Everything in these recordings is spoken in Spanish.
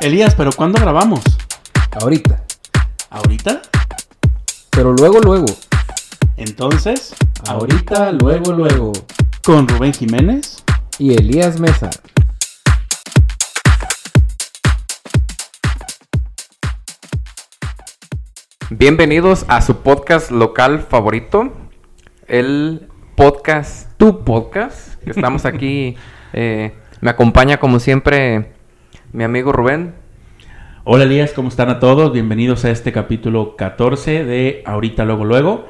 Elías, ¿pero cuándo grabamos? Ahorita. ¿Ahorita? Pero luego, luego. Entonces, Ahorita, luego, luego. con Rubén Jiménez. Y Elías Mesa. Bienvenidos a su podcast local favorito, el podcast, tu podcast. Estamos aquí, eh, me acompaña como siempre mi amigo Rubén. Hola Elías, ¿cómo están a todos? Bienvenidos a este capítulo 14 de Ahorita, luego, luego.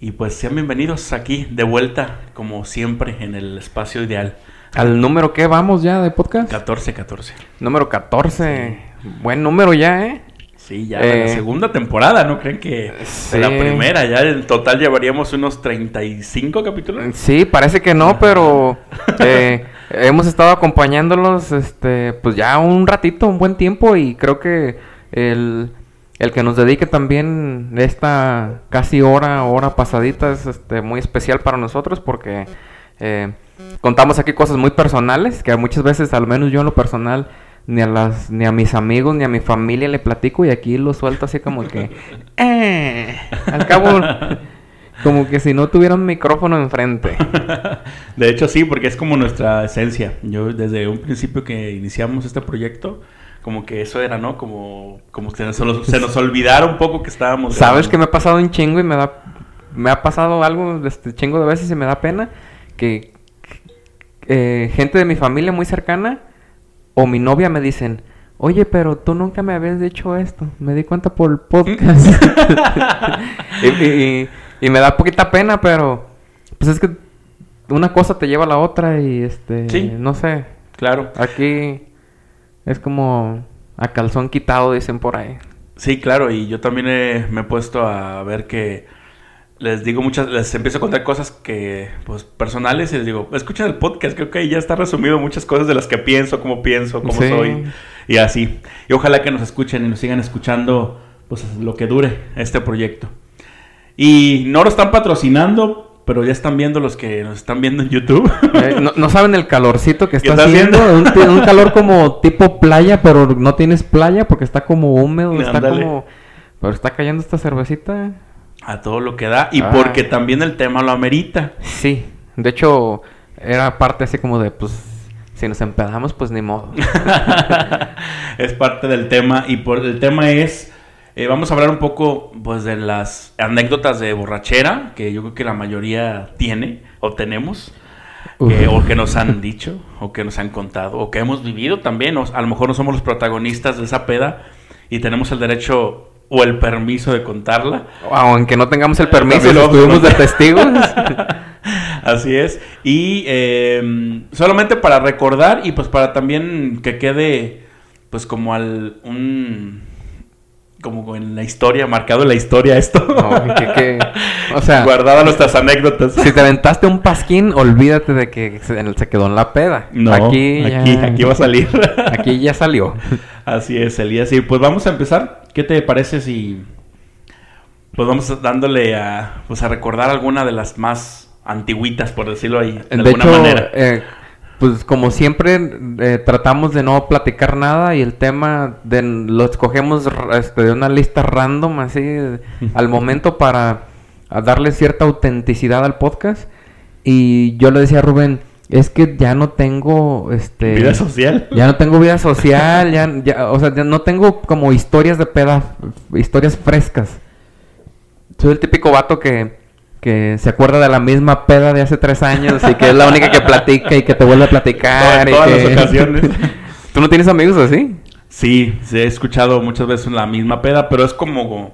Y pues sean bienvenidos aquí de vuelta, como siempre, en el espacio ideal. ¿Al número qué vamos ya de podcast? 14, 14. Número 14. Buen número ya, ¿eh? Sí, ya de la Eh, segunda temporada, ¿no creen que sí. la primera? Ya en total llevaríamos unos 35 capítulos. Sí, parece que no, pero eh, hemos estado acompañándolos este, pues ya un ratito, un buen tiempo y creo que el, el que nos dedique también esta casi hora, hora pasadita es este, muy especial para nosotros porque eh, contamos aquí cosas muy personales que muchas veces, al menos yo en lo personal, ni a las ni a mis amigos ni a mi familia le platico y aquí lo suelto así como que eh, al cabo como que si no tuviera un micrófono enfrente. De hecho, sí, porque es como nuestra esencia. Yo desde un principio que iniciamos este proyecto, como que eso era, ¿no? Como, como que se nos, se nos olvidara un poco que estábamos... Sabes que me grabando. ha pasado un chingo y me da me ha pasado algo este chingo de veces y me da pena que eh, gente de mi familia muy cercana o mi novia me dicen, "Oye, pero tú nunca me habías dicho esto. Me di cuenta por el podcast." y, y- y- me da poquita pena, pero pues es que una cosa te lleva a la otra y este Sí. no sé. Claro. Aquí es como a calzón quitado, dicen por ahí. Sí, claro, y yo también he- me he puesto a ver que les digo muchas, les empiezo a contar cosas que, pues, personales y les digo, escuchen el podcast, creo que ahí ya está resumido muchas cosas de las que pienso, cómo pienso, cómo Sí. soy y así. Y ojalá que nos escuchen y nos sigan escuchando, pues, lo que dure este proyecto. Y no lo están patrocinando, pero ya están viendo los que nos están viendo en YouTube. Eh, no, no saben el calorcito que ¿Qué está está haciendo. Un, calor como tipo playa, pero no tienes playa porque está como húmedo. Está Ándale. como. Pero está cayendo esta cervecita. a todo lo que da y Ah. porque también el tema lo amerita. Sí. De hecho, era parte así como de, pues, si nos empedamos, pues ni modo. es parte del tema y por el tema es eh, vamos a hablar un poco pues de las anécdotas de borrachera que yo creo que la mayoría tiene o tenemos que- Uf. o que nos han dicho o que nos han contado o que hemos vivido también o a lo mejor no somos los protagonistas de esa peda y tenemos el derecho o el permiso de contarla Aunque no tengamos el permiso, También lo estuvimos de testigos. Así es. Y eh, solamente para recordar y pues para también que quede pues como al un como en la historia, marcado en la historia esto. No, que- que- o sea, Guardada nuestras anécdotas. si te aventaste un pasquín, olvídate de que se, se quedó en la peda. No, aquí, aquí, ya- aquí va a salir. Aquí ya salió. Así es, Elías. Y pues vamos a empezar. ¿Qué te parece si Pues vamos dándole a, pues a recordar alguna de las más antiguitas, por decirlo ahí, de, De, alguna hecho, manera. eh, pues como siempre eh, tratamos de no platicar nada y el tema de, lo escogemos este, de una lista random así al momento para a darle cierta autenticidad al podcast. Y yo le decía a Rubén, es que ya no tengo este Vida social. ya no tengo vida social, ya, ya, o sea, ya no tengo como historias de peda, historias frescas. Soy el típico vato que, que se acuerda de la misma peda de hace tres años y que es la única que platica y que te vuelve a platicar. Todas- y todas que- las ocasiones. ¿Tú no tienes amigos así? Sí, sí, he escuchado muchas veces la misma peda, pero es como,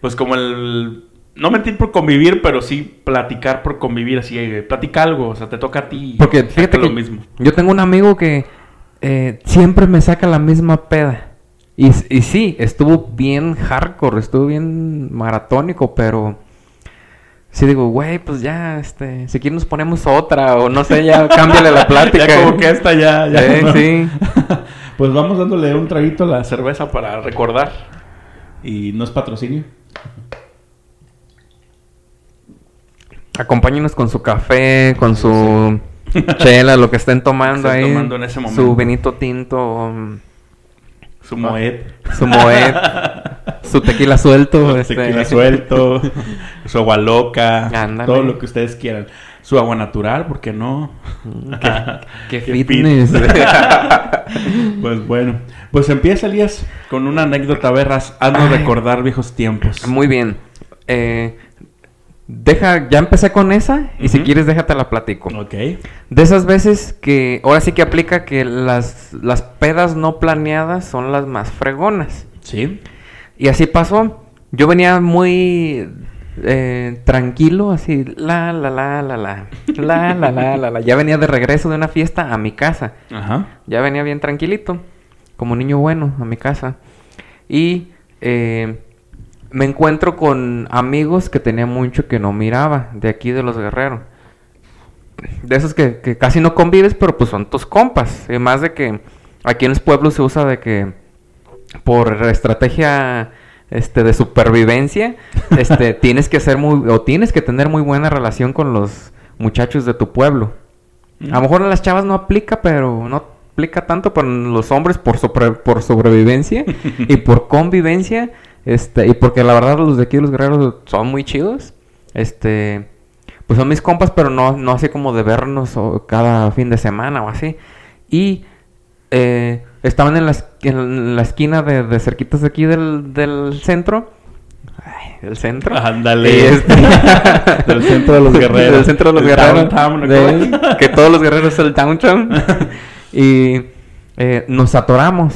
pues como el, no mentir por convivir, pero sí platicar por convivir, así, eh, platica algo, o sea, te toca a ti. Porque fíjate lo que mismo. yo tengo un amigo que eh, siempre me saca la misma peda. Y sí, estuvo bien hardcore, estuvo bien maratónico, pero sí digo, güey, pues ya, este, si quieres nos ponemos otra, o no sé, ya cámbiale la plática. ya como que esta ya, ya Eh, no. sí. pues vamos dándole un traguito a la cerveza para recordar. Y no es patrocinio. Acompáñenos con su café, con su chela, lo que estén tomando Estén ahí. tomando en ese momento. Su vinito tinto, mm, Su moed. su moed, su tequila suelto. este. Tequila suelto, su agua loca, Ándale. todo lo que ustedes quieran. Su agua natural, ¿por qué no? Qué Qué fitness. Pues bueno, pues empieza Elías con una anécdota, haznos Ay. recordar viejos tiempos. Muy bien. Eh, deja, ya empecé con esa y si quieres déjate la platico. Ok. De esas veces que ahora sí que aplica que las, las pedas no planeadas son las más fregonas. Sí. Y así pasó. Yo venía muy eh, tranquilo, así, la, la, la, la, la, la, la, la, la, la. Ya venía de regreso de una fiesta a mi casa. Ajá. Ya venía bien tranquilito, como niño bueno, a mi casa. Y eh, me encuentro con amigos que tenía mucho que no miraba, de aquí de los guerreros. De esos que, que casi no convives, pero pues son tus compas. Y más de que aquí en los pueblos se usa de que por estrategia este, de supervivencia, este, tienes que ser muy, o tienes que tener muy buena relación con los muchachos de tu pueblo. A lo mejor en las chavas no aplica, pero no aplica tanto para los hombres por, sobre- por sobrevivencia y por convivencia. Este, y porque la verdad los de aquí los guerreros son muy chidos. Este, pues son mis compas, pero no, no así como de vernos o cada fin de semana o así. Y eh, estaban en la, es- en la esquina de, de cerquitas de aquí del, del centro. Ay, del centro. Ándale. Este- Del centro de los guerreros. Del centro de los El guerreros. downtown, ¿no? De- que todos los guerreros son el downtown. y eh, nos atoramos.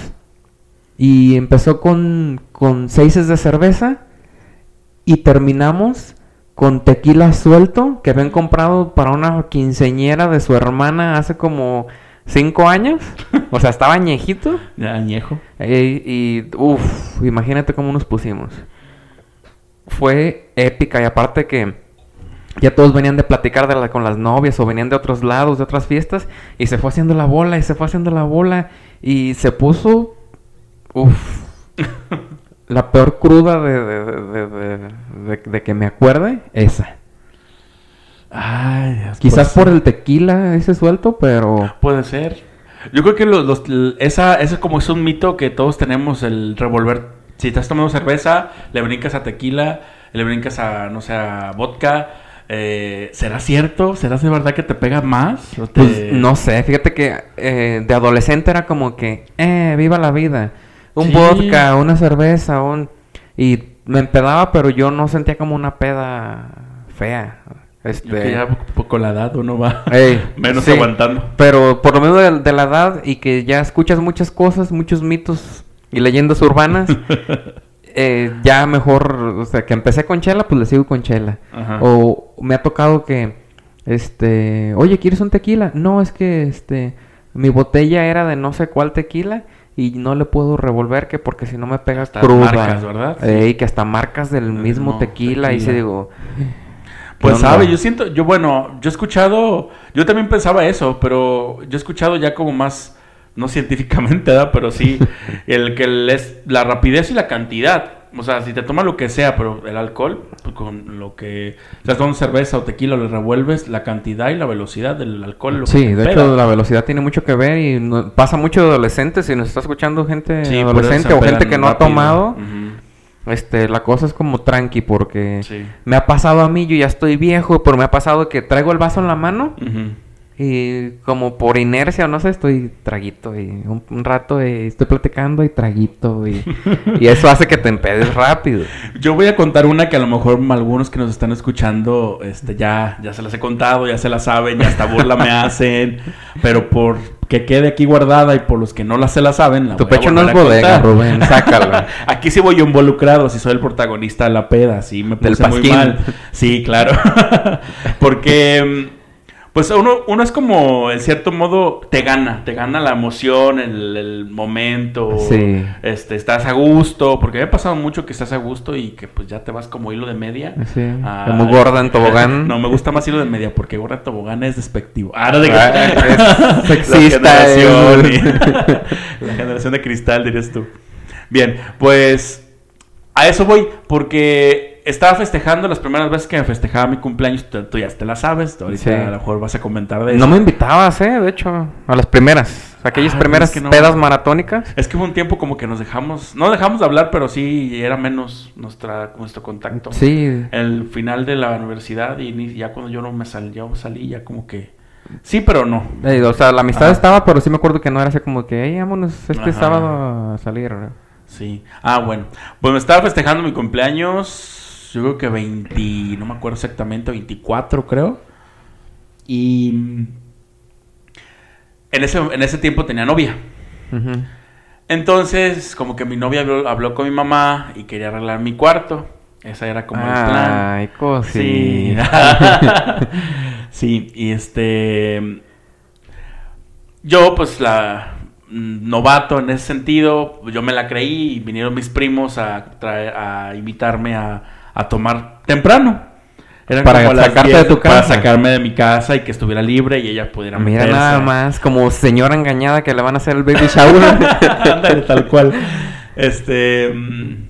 Y empezó con, con seises de cerveza. Y terminamos con tequila suelto que habían comprado para una quinceñera de su hermana hace como cinco años. O sea, estaba añejito. Añejo. Eh, y uff, imagínate cómo nos pusimos. Fue épica y aparte que ya todos venían de platicar de la- con las novias o venían de otros lados, de otras fiestas y se fue haciendo la bola y se fue haciendo la bola y se puso, uff, la peor cruda de, de- de- de- que me acuerde, esa. Ay, Dios, Quizás pues, por el tequila ese suelto, pero... Puede ser. Yo creo que los, los- esa, ese como es un mito que todos tenemos, el revolver. Si estás tomando cerveza, le brincas a tequila, le brincas a, no sé, a vodka. eh, ¿Será cierto? ¿Será de verdad que te pega más? ¿O te- Pues no sé, fíjate que eh, de adolescente era como que, eh, viva la vida. Un Sí. vodka, una cerveza, un... Y me empedaba, pero yo no sentía como una peda fea. Yo Este... que ya poco, poco la edad uno va Ey, menos sí. aguantando. Pero por lo menos de, de la edad y que ya escuchas muchas cosas, muchos mitos y leyendas urbanas, eh, ya mejor, o sea, que empecé con chela, pues le sigo con chela. Ajá. O me ha tocado que, este, oye, ¿quieres un tequila? No, es que, este, mi botella era de no sé cuál tequila y no le puedo revolver que porque si no me pega Hasta cruda. marcas, ¿verdad? Sí. Ey, que hasta marcas del mismo tequila, y se digo... Pues sabe, yo siento, yo bueno, yo he escuchado, yo también pensaba eso, pero yo he escuchado ya como más, no científicamente, ¿verdad? Pero sí, el que es la rapidez y la cantidad. O sea, si te tomas lo que sea, pero el alcohol, pues, con lo que... O sea, con cerveza o tequila le revuelves, la cantidad y la velocidad del alcohol. Lo Sí, de pega. hecho la velocidad tiene mucho que ver y no- pasa mucho de adolescentes. Si nos está escuchando gente Sí, adolescente o gente que no ha tomado, este, la cosa es como tranqui porque Sí. me ha pasado a mí, yo ya estoy viejo, pero me ha pasado que traigo el vaso en la mano Ujú. Y como por inercia, no sé, estoy traguito y un, un rato y estoy platicando y traguito y, y eso hace que te empedes rápido. Yo voy a contar una que a lo mejor algunos que nos están escuchando este, ya, ya se las he contado, ya se la saben, ya hasta burla me hacen, pero por que quede aquí guardada y por los que no la se la saben, la Tu voy a pecho no es bodega. Rubén, sácalo. Aquí sí voy yo involucrado, si soy el protagonista de la peda, sí me Del puse muy pasquín. mal. Sí, claro. Porque mm, pues uno, uno es como, en cierto modo, te gana, te gana la emoción, el, el momento, Sí. este, estás a gusto, porque me ha pasado mucho que estás a gusto y que pues ya te vas como hilo de media. Sí, Ah, como gorda en tobogán. No, me gusta más hilo de media porque gorda en tobogán es despectivo. Ah, no, de que- Ah, es sexista, La generación, es- y- la generación de cristal, dirías tú. Bien, pues a eso voy, porque estaba festejando las primeras veces que me festejaba mi cumpleaños. Tú, tú ya te la sabes, tú ahorita Sí. a lo mejor vas a comentar de eso. No me invitabas, eh, de hecho, a las primeras, aquellas Ay, primeras es que no. pedas maratónicas. Es que hubo un tiempo como que nos dejamos, no dejamos de hablar, pero sí era menos nuestra, nuestro contacto. Sí, El final de la universidad y ni- ya cuando yo no me salí, yo salí ya como que... Sí, pero no. eh, o sea, la amistad Ajá. estaba, pero sí me acuerdo que no era así como que, hey, vámonos este Ajá. sábado a salir. Sí. Ah, bueno. Pues me estaba festejando mi cumpleaños. Yo creo que 20. No me acuerdo exactamente, 24, creo. Y. En ese, en ese tiempo tenía novia. Entonces, como que mi novia habló, habló con mi mamá y quería arreglar mi cuarto. Ese era como el plan. Ay, Sí. cosita. sí, y este. Yo, pues, la. mm, Novato en ese sentido, yo me la creí y vinieron mis primos a, traer- a invitarme a, a tomar temprano. Eran Para como sacarte 10 de tu Para casa. sacarme de mi casa y que estuviera libre y ella pudiera Mira meterse. nada más, como señora engañada que le van a hacer el baby shower. Ándale, tal cual. Este, mm,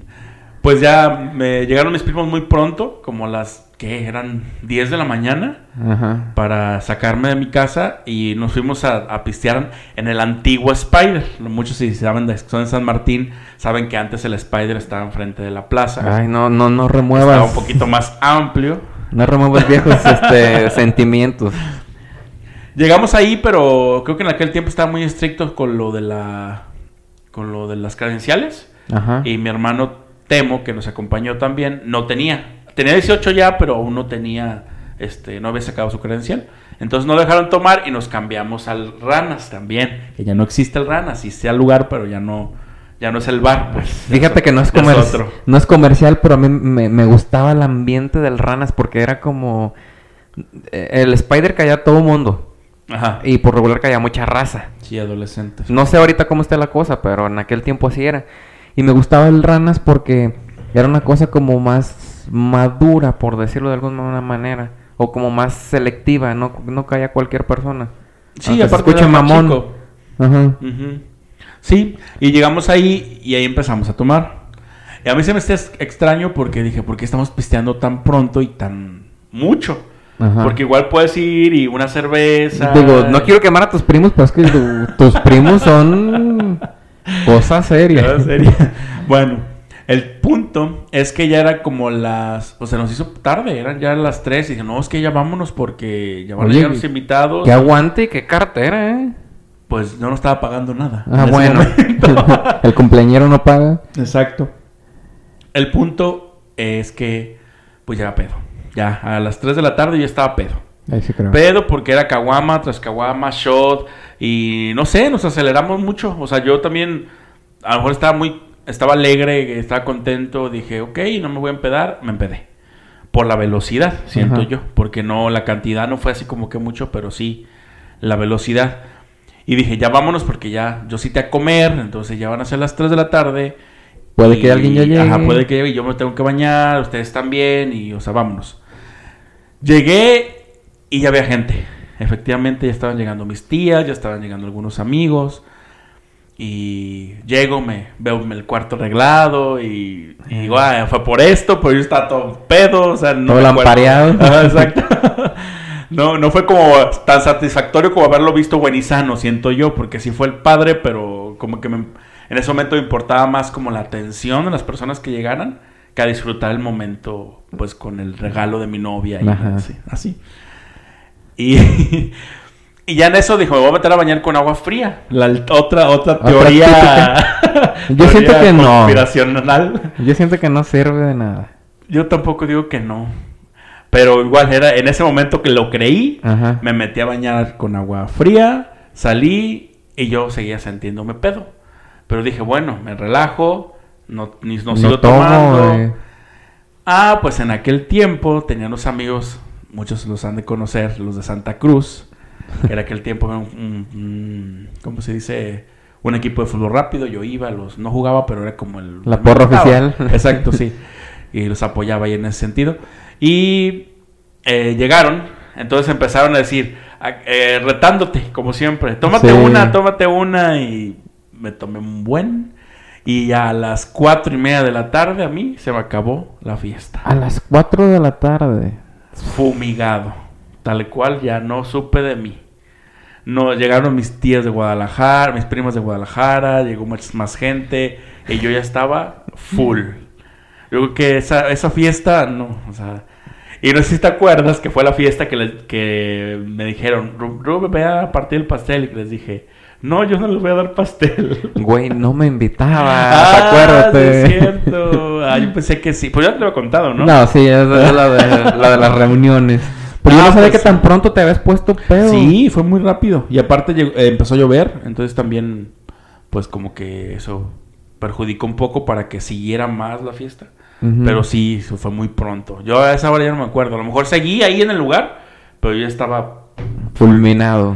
pues ya me llegaron mis primos muy pronto, como las que eran 10 de la mañana, Ajá. para sacarme de mi casa y nos fuimos a, a pistear en el antiguo Spider. Muchos si saben de son de San Martín, saben que antes el Spider estaba enfrente de la plaza. Ay, no, no, no remuevas. estaba un poquito más amplio. No remuevas viejos este, sentimientos. Llegamos ahí, pero creo que en aquel tiempo estaba muy estricto con lo de la con lo de las credenciales. Ajá. Y mi hermano Temo, que nos acompañó también, no tenía. Tenía 18 ya, pero aún no tenía, este, no había sacado su credencial. Entonces no dejaron tomar y nos cambiamos al Ranas también. Que ya no existe el Ranas, sí sea el lugar, pero ya no, ya no es el bar, pues. Fíjate que no es, comer- no es comercial, pero a mí me, me gustaba el ambiente del Ranas porque era como... eh, El Spider caía a todo mundo Ajá. y por regular caía mucha raza. Sí, adolescentes. No sé ahorita cómo está la cosa, pero en aquel tiempo así era. Y me gustaba el Ranas porque era una cosa como más madura, por decirlo de alguna manera. O como más selectiva, no, no caía cualquier persona. Sí, aparte más mamón. chico. Ajá. Sí, y llegamos ahí y ahí empezamos a tomar. Y a mí se me está extraño porque dije, ¿por qué estamos pisteando tan pronto y tan mucho? Ajá. Porque igual puedes ir y una cerveza. Digo, no quiero quemar a tus primos, pero es que tu- tus primos son cosas serias. Serio. bueno, el punto es que ya era como las. O sea, nos hizo tarde, eran ya las 3 y dije, no, es que ya vámonos porque ya van Oye, a llegar los invitados. Que aguante qué cartera, ¿eh? Pues no estaba pagando nada. Ah, bueno. El cumpleañero no paga. Exacto. El punto es que, pues ya pedo. Ya, a las 3 de la tarde ya estaba pedo. Ahí sí creo. Pedo porque era caguama tras caguama, shot y no sé, nos aceleramos mucho. O sea, yo también a lo mejor estaba muy, estaba alegre, estaba contento, dije, ok, no me voy a empedar, me empedé. Por la velocidad, siento Ajá. yo, porque no, la cantidad no fue así como que mucho, pero sí la velocidad. Y dije, ya vámonos porque ya, yo sí te a comer, entonces ya van a ser las 3 de la tarde. Puede Y- que alguien ya llegue. Ajá, puede que llegue yo me tengo que bañar, ustedes también, y o sea, vámonos. Llegué y ya había gente. Efectivamente, ya estaban llegando mis tías, ya estaban llegando algunos amigos. Y llego, me veo el cuarto arreglado y, y digo, ah, fue por esto, pero yo estaba todo pedo, o sea, no Todo lampareado. Ajá, exacto. no, no fue como tan satisfactorio como haberlo visto buen y sano, siento yo, porque sí fue el padre, pero como que me- en ese momento me importaba más como la atención de las personas que llegaran que a disfrutar el momento, pues con el regalo de mi novia y Ajá. así. así. Y, y ya en eso dijo, me voy a meter a bañar con agua fría. La otra, otra teoría. Yo siento que no. conspiracional. Yo siento que no sirve de nada. Yo tampoco digo que no. Pero igual era en ese momento que lo creí, Ajá. me metí a bañar con agua fría, salí y yo seguía sintiéndome pedo. Pero dije, bueno, me relajo, no, ni, no, No sigo tomo, tomando. eh. Ah, pues en aquel tiempo tenía unos amigos, muchos los han de conocer, los de Santa Cruz, que era aquel tiempo, un, un- un- ¿cómo se dice? Un equipo de fútbol rápido, yo iba, los no jugaba, pero era como el... La porra oficial. Exacto, sí. Y los apoyaba ahí en ese sentido. Y eh, llegaron, entonces empezaron a decir, a- eh, retándote, como siempre, tómate Sí. una, tómate una, y me tomé un buen. Y a las cuatro y media de la tarde a mí se me acabó la fiesta. A las 4 de la tarde. Fumigado. Tal cual ya no supe de mí. No, llegaron mis tías de Guadalajara, mis primas de Guadalajara, llegó más, más gente y yo ya estaba full. Yo creo que esa, esa fiesta, no, o sea... Y no sé si te acuerdas que fue la fiesta que, le- que me dijeron, "Ru- Rubén, ve a partir el pastel. Y que les dije, no, yo no les voy a dar pastel. Güey, no me invitaba. Ah, acuérdate. sí es cierto. Ah, yo pensé que sí. Pues ya te lo he contado, ¿no? ¿no? sí, es la, de, la de las reuniones. Pero yo Ah, no sabía pues que tan pronto te habías puesto pedo. Sí, fue muy rápido. Y aparte llegó- eh, empezó a llover, entonces también, pues como que eso perjudicó un poco para que siguiera más la fiesta. Pero sí, eso fue muy pronto. Yo a esa hora ya no me acuerdo. A lo mejor seguí ahí en el lugar, pero yo ya estaba... Fulminado.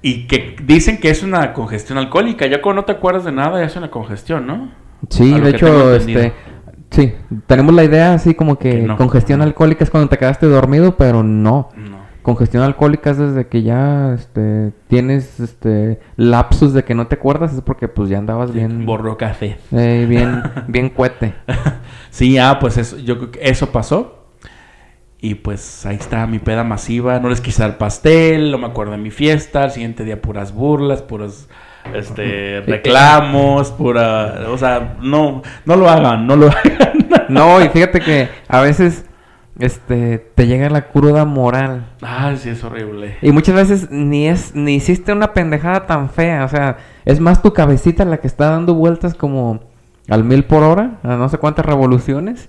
Y que dicen que es una congestión alcohólica. Ya cuando no te acuerdas de nada, ya es una congestión, ¿no? Sí, de hecho, este... Sí, tenemos la idea así como que, Que no. congestión alcohólica es cuando te quedaste dormido, pero no. No. Congestión alcohólica es desde que ya este, tienes este, lapsus de que no te acuerdas, es porque pues ya andabas bien... Borró café. eh, bien, bien cuete. Sí, ah, pues eso, yo creo que eso pasó. Y pues ahí está mi peda masiva. No les quise dar pastel, no me acuerdo de mi fiesta. Al siguiente día puras burlas, puros este, reclamos, pura... O sea, no, no lo hagan, no lo hagan. No, y fíjate que a veces este, te llega la cruda moral. Ay, sí, es horrible. Y muchas veces ni es ni hiciste una pendejada tan fea, o sea, es más tu cabecita la que está dando vueltas como al mil por hora, a no sé cuántas revoluciones,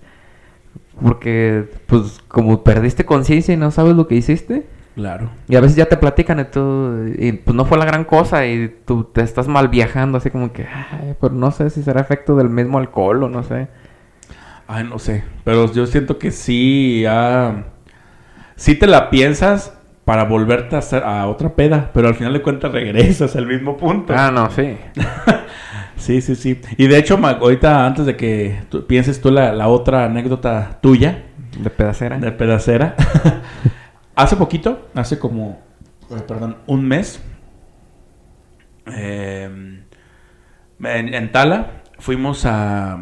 porque pues como perdiste conciencia y no sabes lo que hiciste, Claro. y a veces ya te platican y tú, y pues no fue la gran cosa y tú te estás mal viajando, así como que, ay, pero no sé si será efecto del mismo alcohol o no sé. Ay, no sé. Pero yo siento que sí, ah, sí te la piensas para volverte a hacer a otra peda. Pero al final de cuentas regresas al mismo punto. Ah, no, sí. Sí, sí, sí. Y de hecho, ahorita antes de que tú- pienses tú la, la otra anécdota tuya De pedacera. de pedacera, hace poquito, hace como, eh, perdón, un mes, eh, en, en Tala, fuimos a...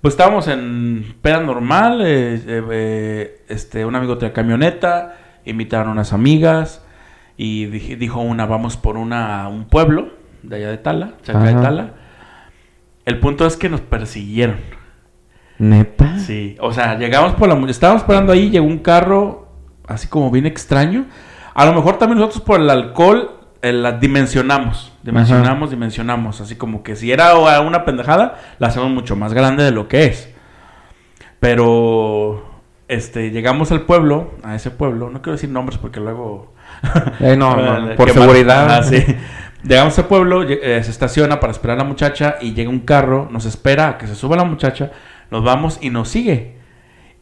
Pues estábamos en peda normal, eh, eh, este, un amigo traía camioneta, invitaron unas amigas y dije- dijo una, vamos por una a un pueblo de allá de Tala, cerca de. Tala. El punto es que nos persiguieron. Neta. Sí, o sea, llegamos por la... Estábamos esperando ahí, llegó un carro así como bien extraño. A lo mejor también nosotros por el alcohol eh, la dimensionamos, dimensionamos, dimensionamos. Así como que si era una pendejada, la hacemos mucho más grande de lo que es. Pero, este, llegamos al pueblo, a ese pueblo, no quiero decir nombres porque luego... Eh, no, no, por seguridad. Sí. Llegamos al pueblo, eh, se estaciona para esperar a la muchacha y llega un carro, nos espera a que se suba la muchacha, nos vamos y nos sigue.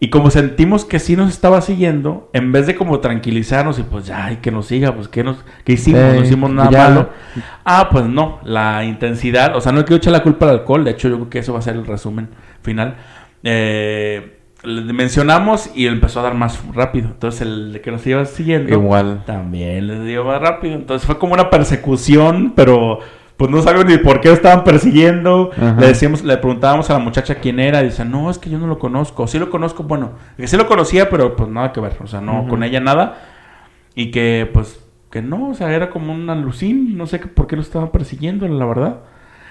Y como sentimos que sí nos estaba siguiendo, en vez de como tranquilizarnos y pues ya, y que nos siga, pues ¿qué, nos, qué hicimos? No hicimos nada ya. malo. Ah, pues no, la intensidad, o sea, no quiero echar la culpa al alcohol, de hecho yo creo que eso va a ser el resumen final. Eh, le mencionamos y empezó a dar más rápido. Entonces el que nos iba siguiendo Igual. también les dio más rápido. Entonces fue como una persecución, pero pues no sabemos ni por qué lo estaban persiguiendo. Ajá. Le decíamos, le preguntábamos a la muchacha quién era. Y dice, no, es que yo no lo conozco. Sí lo conozco, bueno, que sí lo conocía, pero pues nada que ver. O sea, no Ujú. con ella nada. Y que pues que no, o sea, era como un alucín. No sé por qué lo estaban persiguiendo, la verdad.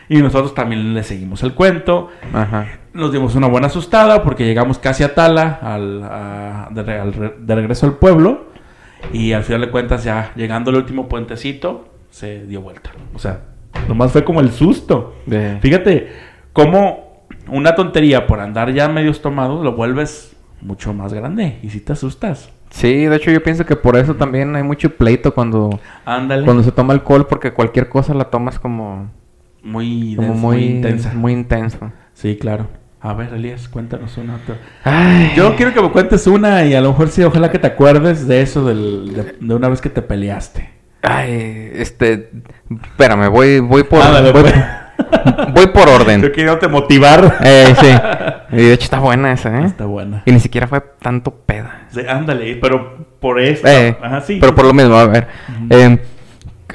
Y nosotros también le seguimos el cuento. Ajá. Nos dimos una buena asustada porque llegamos casi a Tala, al, a- de, al de regreso al pueblo. Y al final de cuentas, ya llegando al último puentecito, se dio vuelta. O sea, nomás fue como el susto. Fíjate cómo una tontería por andar ya medios tomados lo vuelves mucho más grande. Y si te asustas. Sí, de hecho yo pienso que por eso también hay mucho pleito cuando, Ándale. cuando se toma alcohol, porque cualquier cosa la tomas como, Muy, como muy, muy intensa. muy intenso. Sí, claro. A ver, Elías, cuéntanos una otra. Ay, Yo quiero que me cuentes una y a lo mejor sí, ojalá que te acuerdes de eso del- de, de una vez que te peleaste. Ay, este, espérame, voy, voy por, Ándale, voy, pues. voy por orden. Yo quiero te motivar. Eh, sí. Y de hecho está buena esa, ¿eh? Está buena. Y ni siquiera fue tanto peda. Sí, ándale, pero por eso. Eh, Ajá, sí. Pero por lo mismo, a ver. Eh,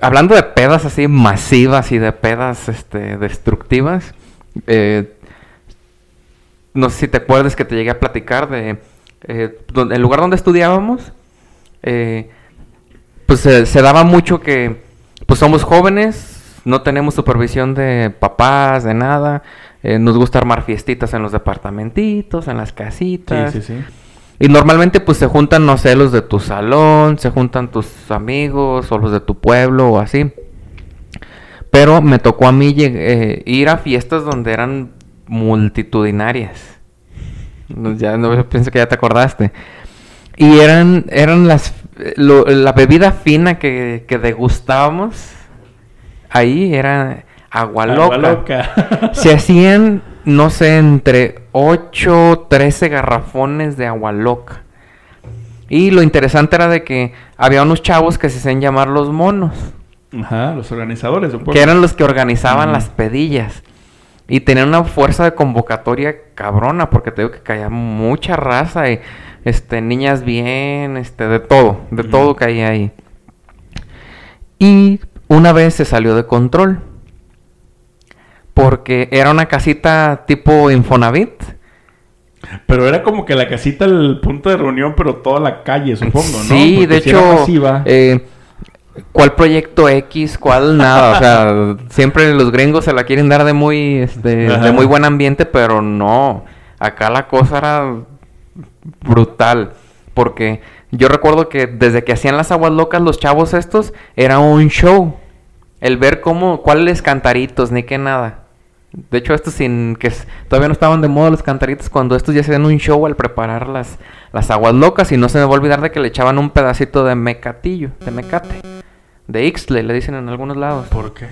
hablando de pedas así masivas y de pedas este, destructivas, eh, no sé si te acuerdas que te llegué a platicar de eh, donde- el lugar donde estudiábamos. eh, pues se, se daba mucho que pues somos jóvenes, no tenemos supervisión de papás, de nada. eh, nos gusta armar fiestitas en los departamentitos, en las Sí, casitas. sí, sí. Y normalmente pues se juntan, no sé, los de tu salón, se juntan tus amigos o los de tu pueblo o así. Pero me tocó a mí eh, ir a fiestas donde eran multitudinarias. Ya no pienso que ya te acordaste. Y eran, eran las lo- la bebida fina que, que degustábamos. Ahí era agua Agua loca. loca. Se hacían, no sé, entre 8, 13 garrafones de agua loca. Y lo interesante era de que había unos chavos que se hacían llamar los monos, Ajá, los organizadores, supongo. que eran los que organizaban las pedillas. Y tenían una fuerza de convocatoria cabrona, porque te digo que caía mucha raza y este, niñas bien, este, de todo, de Ujú. todo caía ahí. Y una vez se salió de control. Porque era una casita tipo Infonavit. Pero era como que la casita, el punto de reunión, pero toda la calle, supongo, ¿no? Sí, Porque de si hecho, eh, ¿cuál proyecto X? ¿Cuál nada? O sea, siempre los gringos se la quieren dar de muy, este, Ajá. de muy buen ambiente, pero no. Acá la cosa era brutal. Porque yo recuerdo que desde que hacían las aguas locas los chavos estos, era un show. El ver cómo, cuáles cantaritos, ni qué nada. De hecho, estos sin que todavía no estaban de moda los cantaritos cuando estos ya hacían un show al preparar las, las aguas locas. Y no se me va a olvidar de que le echaban un pedacito de mecatillo, de mecate. De Ixtle, le dicen en algunos lados. ¿Por qué?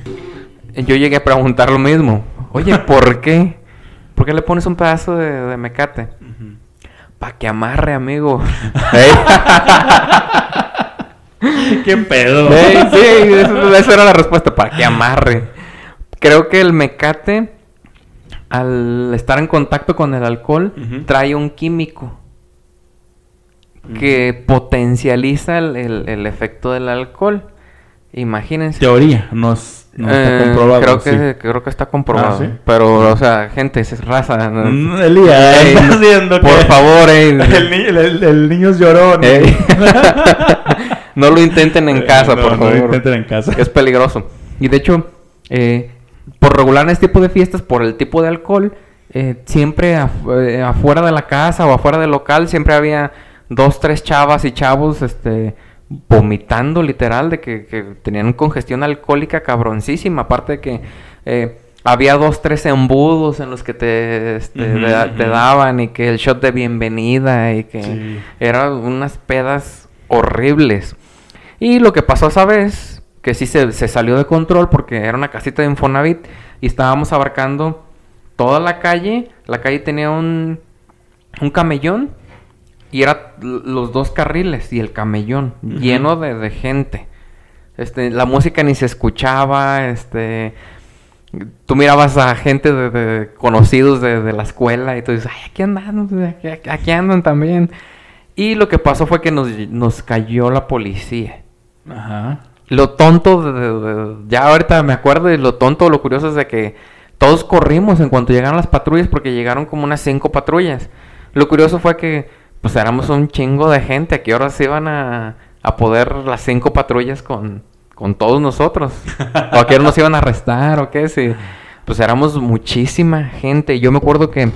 Yo llegué a preguntar lo mismo. Oye, ¿por qué? ¿Por qué le pones un pedazo de, de mecate? Pa' que amarre, amigo. ¿Qué pedo? Sí, sí, eso, esa era la respuesta, para que amarre. Creo que el mecate, al estar en contacto con el alcohol, trae un químico que potencializa el, el- el efecto del alcohol. Imagínense. Teoría, no, es- no está Eh, comprobado. Creo sí. que, creo que está comprobado. Ah, ¿sí? Pero, o sea, gente, es raza. ¿no? Mm, Elías, Ey, estás viendo por que- favor, ey. El, el- el- el niño es llorón. No lo intenten en Eh, casa, no, por no favor. lo intenten en casa. Es peligroso. Y de hecho, eh, por regular en este tipo de fiestas, por el tipo de alcohol, eh, siempre af- eh, afuera de la casa o afuera del local, siempre había dos, tres chavas y chavos, este, vomitando literal, de que, que tenían congestión alcohólica cabroncísima. Aparte de que eh, había dos, tres embudos en los que te, este, te daban y que el shot de bienvenida y que Sí. eran unas pedas horribles. Y lo que pasó esa vez, que sí se, se salió de control porque era una casita de Infonavit y estábamos abarcando toda la calle. La calle tenía un, un camellón y era los dos carriles y el camellón lleno de, de gente. Este, la música ni se escuchaba, este... Tú mirabas a gente de, de conocidos de, de la escuela y tú dices, ay, aquí andan, aquí, aquí andan también. Y lo que pasó fue que nos, nos cayó la policía. Ajá. lo tonto, de- de- de- ya ahorita me acuerdo y lo tonto, lo curioso es de que todos corrimos en cuanto llegaron las patrullas porque llegaron como unas cinco patrullas. Lo curioso fue que pues éramos un chingo de gente, a qué horas iban a, a poder las cinco patrullas con, con todos nosotros. o a qué nos iban a arrestar o qué, si pues éramos muchísima gente. Yo me acuerdo que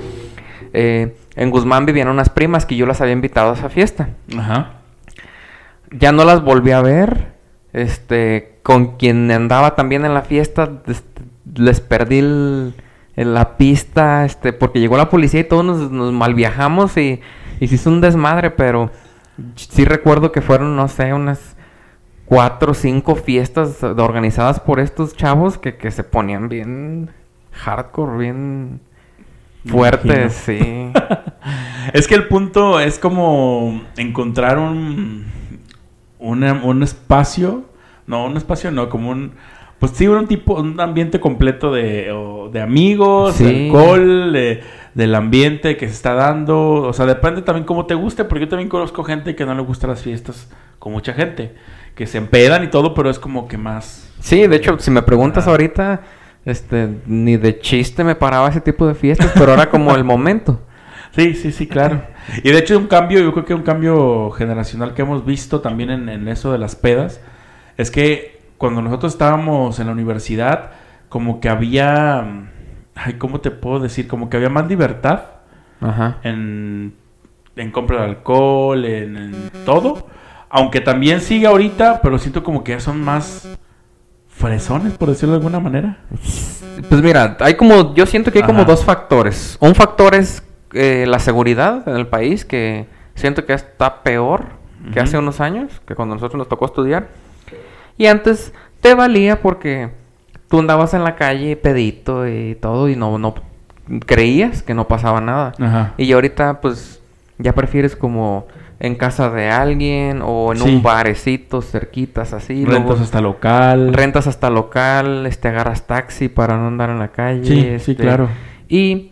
eh, en Guzmán vivían unas primas que yo las había invitado a esa fiesta Ajá. ya no las volví a ver. Este, con quien andaba también en la fiesta, este, les perdí el- el- la pista, este, porque llegó la policía y todos nos, nos malviajamos y, y se hizo un desmadre, pero sí recuerdo que fueron, no sé, unas cuatro o cinco fiestas organizadas por estos chavos que, que se ponían bien hardcore, bien fuertes, sí. Es que el punto es como encontrar un, una- un espacio, no, un espacio no, como un, pues sí, un tipo, un ambiente completo de, de amigos, Sí. de alcohol, de- del ambiente que se está dando, o sea, depende también cómo te guste, porque yo también conozco gente que no le gustan las fiestas con mucha gente, que se empedan y todo, pero es como que más... Sí, de hecho, si me preguntas Ah. ahorita, este, ni de chiste me paraba ese tipo de fiestas, pero ahora como el momento. Sí, sí, sí, claro. Y de hecho un cambio, yo creo que un cambio generacional que hemos visto también en, en eso de las pedas, es que cuando nosotros estábamos en la universidad, como que había, ay, ¿cómo te puedo decir? Como que había más libertad Ajá. en, en compra de alcohol, en, en todo. Aunque también sigue ahorita, pero siento como que ya son más fresones, por decirlo de alguna manera. Pues mira, hay como, yo siento que hay como dos factores. Un factor es eh, la seguridad en el país, que siento que está peor que hace unos años, que cuando nosotros nos tocó estudiar. Y antes te valía porque tú andabas en la calle pedito y todo y no, no creías que no pasaba nada. Ajá. Y ahorita pues ya prefieres como en casa de alguien o en Sí. un barecito cerquitas así. Rentas luego hasta local. rentas hasta local, este agarras taxi para no andar en la calle. Sí, sí, este, claro. Y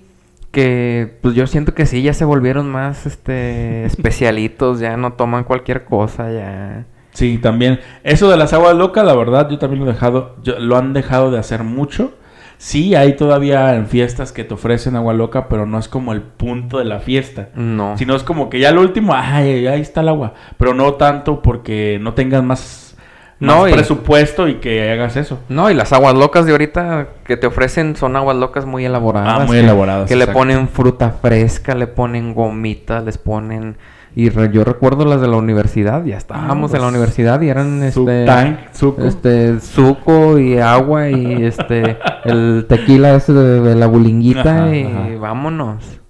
que pues yo siento que sí ya se volvieron más este especialitos, ya no toman cualquier cosa, ya. Sí, también. Eso de las aguas locas, la verdad, yo también lo he dejado, yo- lo han dejado de hacer mucho. Sí, hay todavía en fiestas que te ofrecen agua loca, pero no es como el punto de la fiesta. No. Sino es como que ya lo último, ay, ahí está el agua. Pero no tanto porque no tengas más, más No, y- presupuesto y que hagas eso. No, y las aguas locas de ahorita que te ofrecen son aguas locas muy elaboradas. Ah, muy que- elaboradas, Que le ponen fruta fresca, le ponen gomitas, les ponen... Y re- yo recuerdo las de la universidad, ya estábamos en la pues, universidad y eran este... tank, suco. Este, suco y agua y este, el tequila ese de, de la bulinguita Ajá, y ajá. vámonos.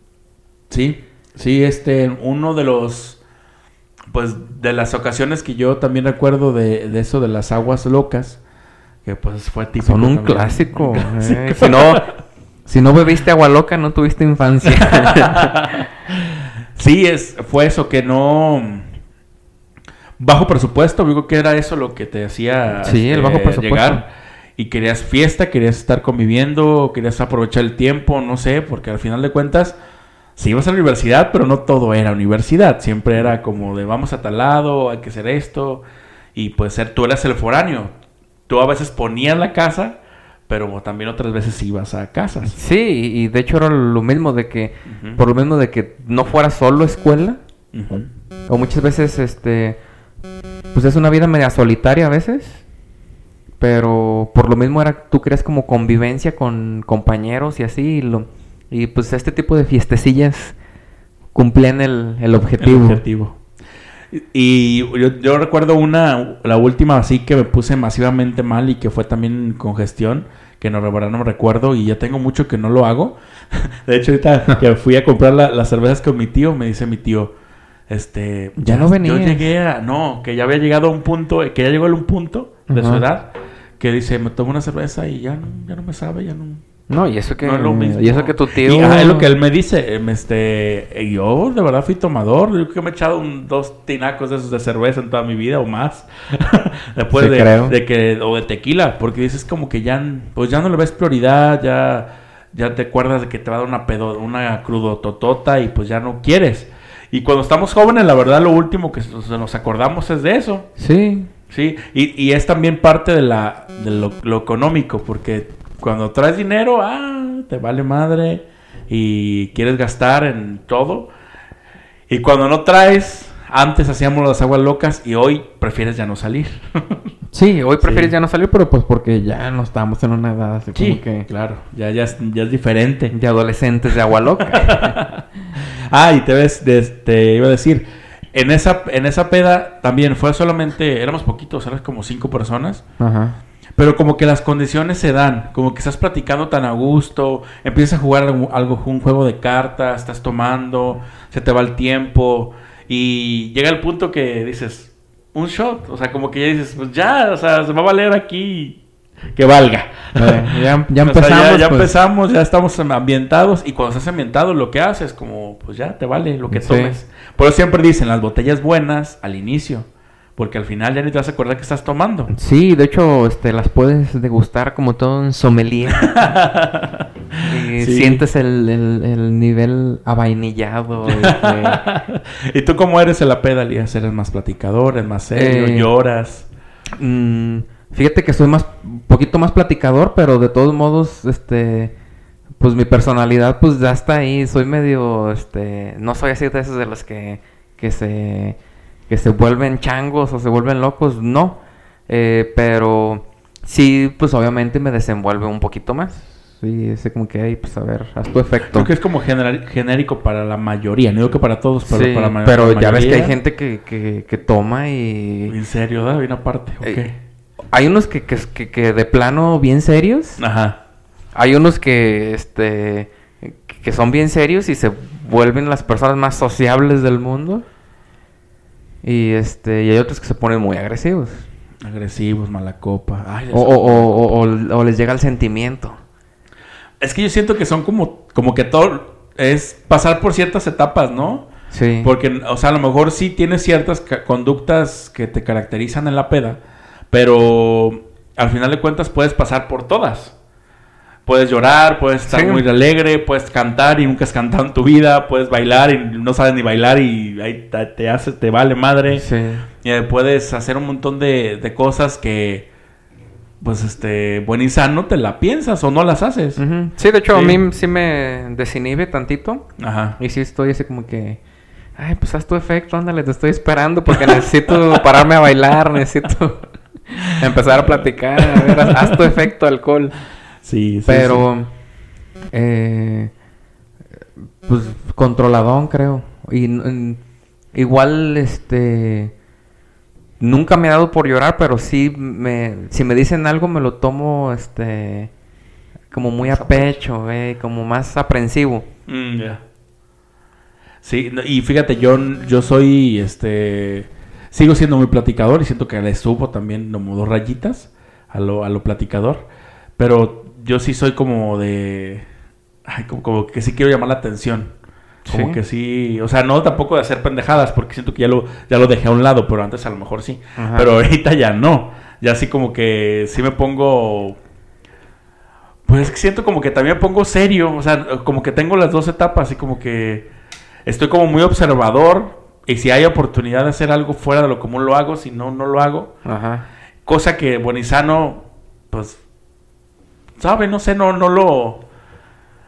Sí, sí, este, uno de los, pues, de las ocasiones que yo también recuerdo de, de eso de las aguas locas, que pues fue típico. Son un también. clásico. Un eh. Si no, si no bebiste agua loca, no tuviste infancia. sí, es, fue eso que no... Bajo presupuesto, digo que era eso lo que te hacía Sí, el bajo presupuesto. llegar. Y querías fiesta, querías estar conviviendo, querías aprovechar el tiempo, no sé, porque al final de cuentas, sí ibas a la universidad, pero no todo era universidad. Siempre era como de vamos a tal lado, hay que hacer esto. Y pues ser, tú eras el foráneo. Tú a veces ponías la casa, pero también otras veces ibas a casas. sí, y de hecho era lo mismo de que, por lo mismo de que no fuera solo escuela, o muchas veces, este, pues es una vida media solitaria a veces. Pero por lo mismo era, tú querías como convivencia con compañeros y así. Y, lo, y pues este tipo de fiestecillas cumplían el, el objetivo. El objetivo. Y yo, yo recuerdo una, la última así que me puse masivamente mal y que fue también congestión, que no, no me recuerdo y ya tengo mucho que no lo hago. De hecho, ahorita que fui a comprar la- las cervezas con mi tío, me dice mi tío, este... Ya no venías. Yo llegué a... No, que ya había llegado a un punto, que ya llegó a un punto de su Ajá. edad, que dice, me tomo una cerveza y ya no, ya no me sabe, ya no... No, y eso que, No es lo mismo. y eso que tu tío... Y ajá, es lo que él me dice. em, Este, eh, yo de verdad fui tomador. Yo creo que me he echado un- dos tinacos de esos de cerveza en toda mi vida o más. Después Sí, de, creo. de que, o de tequila. Porque dices como que ya, pues ya no le ves prioridad. Ya, ya te acuerdas de que te va a dar una pedo, una crudototota y pues ya no quieres. Y cuando estamos jóvenes, la verdad, lo último que nos acordamos es de eso. Sí, Sí, y, y es también parte de, la, de lo, lo económico, porque cuando traes dinero, ah, te vale madre y quieres gastar en todo. Y cuando no traes, antes hacíamos las aguas locas y hoy prefieres ya no salir. Sí, hoy prefieres Sí. ya no salir, pero pues porque ya no estamos en una edad así como que claro, ya, ya, es, ya es diferente. de adolescentes de agua loca. Ah, y te ves, de- te iba a decir, en esa, en esa peda también fue solamente, éramos poquitos, ¿sabes? Como cinco personas. Ajá. Pero como que las condiciones se dan, como que estás platicando tan a gusto, empiezas a jugar algo, un juego de cartas, estás tomando, se te va el tiempo y llega el punto que dices, un shot, o sea, como que ya dices, pues ya, o sea, se va a valer aquí que valga. Ya, ya O sea, empezamos. ya, pues. empezamos, ya estamos ambientados y cuando estás ambientado lo que haces como pues ya te vale lo que Sí. tomes. Por eso siempre dicen las botellas buenas al inicio, porque al final ya ni te vas a acordar que estás tomando. Sí, de hecho, este, las puedes degustar como todo un sommelier. y Sí. sientes el, el- el nivel avainillado. ¿Y tú cómo eres en la peda, Elías? ¿Eres más platicador, eres más serio, Eh, lloras? Mm, fíjate que soy más, un poquito más platicador, pero de todos modos, este, pues mi personalidad, pues ya está ahí. Soy medio, este, no soy así de esos de los que, que se, que se vuelven changos o se vuelven locos, no. Eh, pero sí, pues obviamente me desenvuelve un poquito más. Sí, ese como que, pues a ver, haz tu efecto. Creo que es como genérico para la mayoría, no digo que para todos, pero Sí, para ma- pero la ya ves que hay mayoría. gente que, que, que toma y... En serio, ¿da? Hay una parte, ok. Eh, Hay unos que, que, que, que de plano bien serios. Ajá. Hay unos que, este, que son bien serios y se vuelven las personas más sociables del mundo. Y este, y hay otros que se ponen muy agresivos. Agresivos, mala copa. Ay, O, o, o, o- o- o les llega el sentimiento. Es que yo siento que son como, como que todo es pasar por ciertas etapas, ¿no? Sí. Porque, o sea, a lo mejor sí tienes ciertas conductas que te caracterizan en la peda, pero al final de cuentas puedes pasar por todas. Puedes llorar, puedes estar Sí. muy alegre, puedes cantar y nunca has cantado en tu vida, puedes bailar y no sabes ni bailar y ahí te, hace, te vale madre. Sí. Y, eh, puedes hacer un montón de, de cosas que, pues, este, buen y sano te la piensas o no las haces. Sí, de hecho, Sí. a mí sí me desinhibe tantito. Ajá. Y sí estoy así como que... Ay, pues haz tu efecto, ándale, te estoy esperando porque necesito pararme a bailar, necesito empezar a platicar, a ver, haz, haz tu efecto alcohol. Sí, sí, Pero, eh, pues controladón creo. Y igual, este, nunca me ha dado por llorar, pero sí me, si me dicen algo me lo tomo, este, como muy a pecho, eh, como más aprensivo. Mm, ya. Sí, y fíjate, yo, yo soy, este, sigo siendo muy platicador y siento que le subo también como dos rayitas a lo, a lo platicador, pero yo sí soy como de, ay, como, como que sí quiero llamar la atención. Como Sí. que sí, o sea, no tampoco de hacer pendejadas, porque siento que ya lo, ya lo dejé a un lado, pero antes a lo mejor sí. Ajá. Pero ahorita ya no. Ya así como que sí me pongo pues es que siento como que también me pongo serio, o sea, como que tengo las dos etapas, así como que estoy como muy observador y si hay oportunidad de hacer algo fuera de lo común lo hago, si no, no lo hago. Ajá. Cosa que Bonizano, pues, sabe, no sé, no, no lo...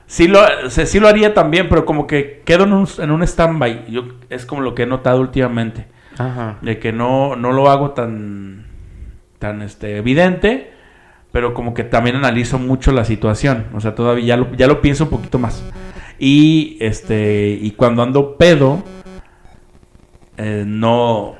Sí lo, o sea, sí lo haría también, pero como que quedo en un, en un stand-by. Yo- Es como lo que he notado últimamente. Ajá. De que no, no lo hago tan, tan este, evidente, pero como que también analizo mucho la situación. O sea, todavía ya lo, ya lo pienso un poquito más. Y este y cuando ando pedo, eh, no.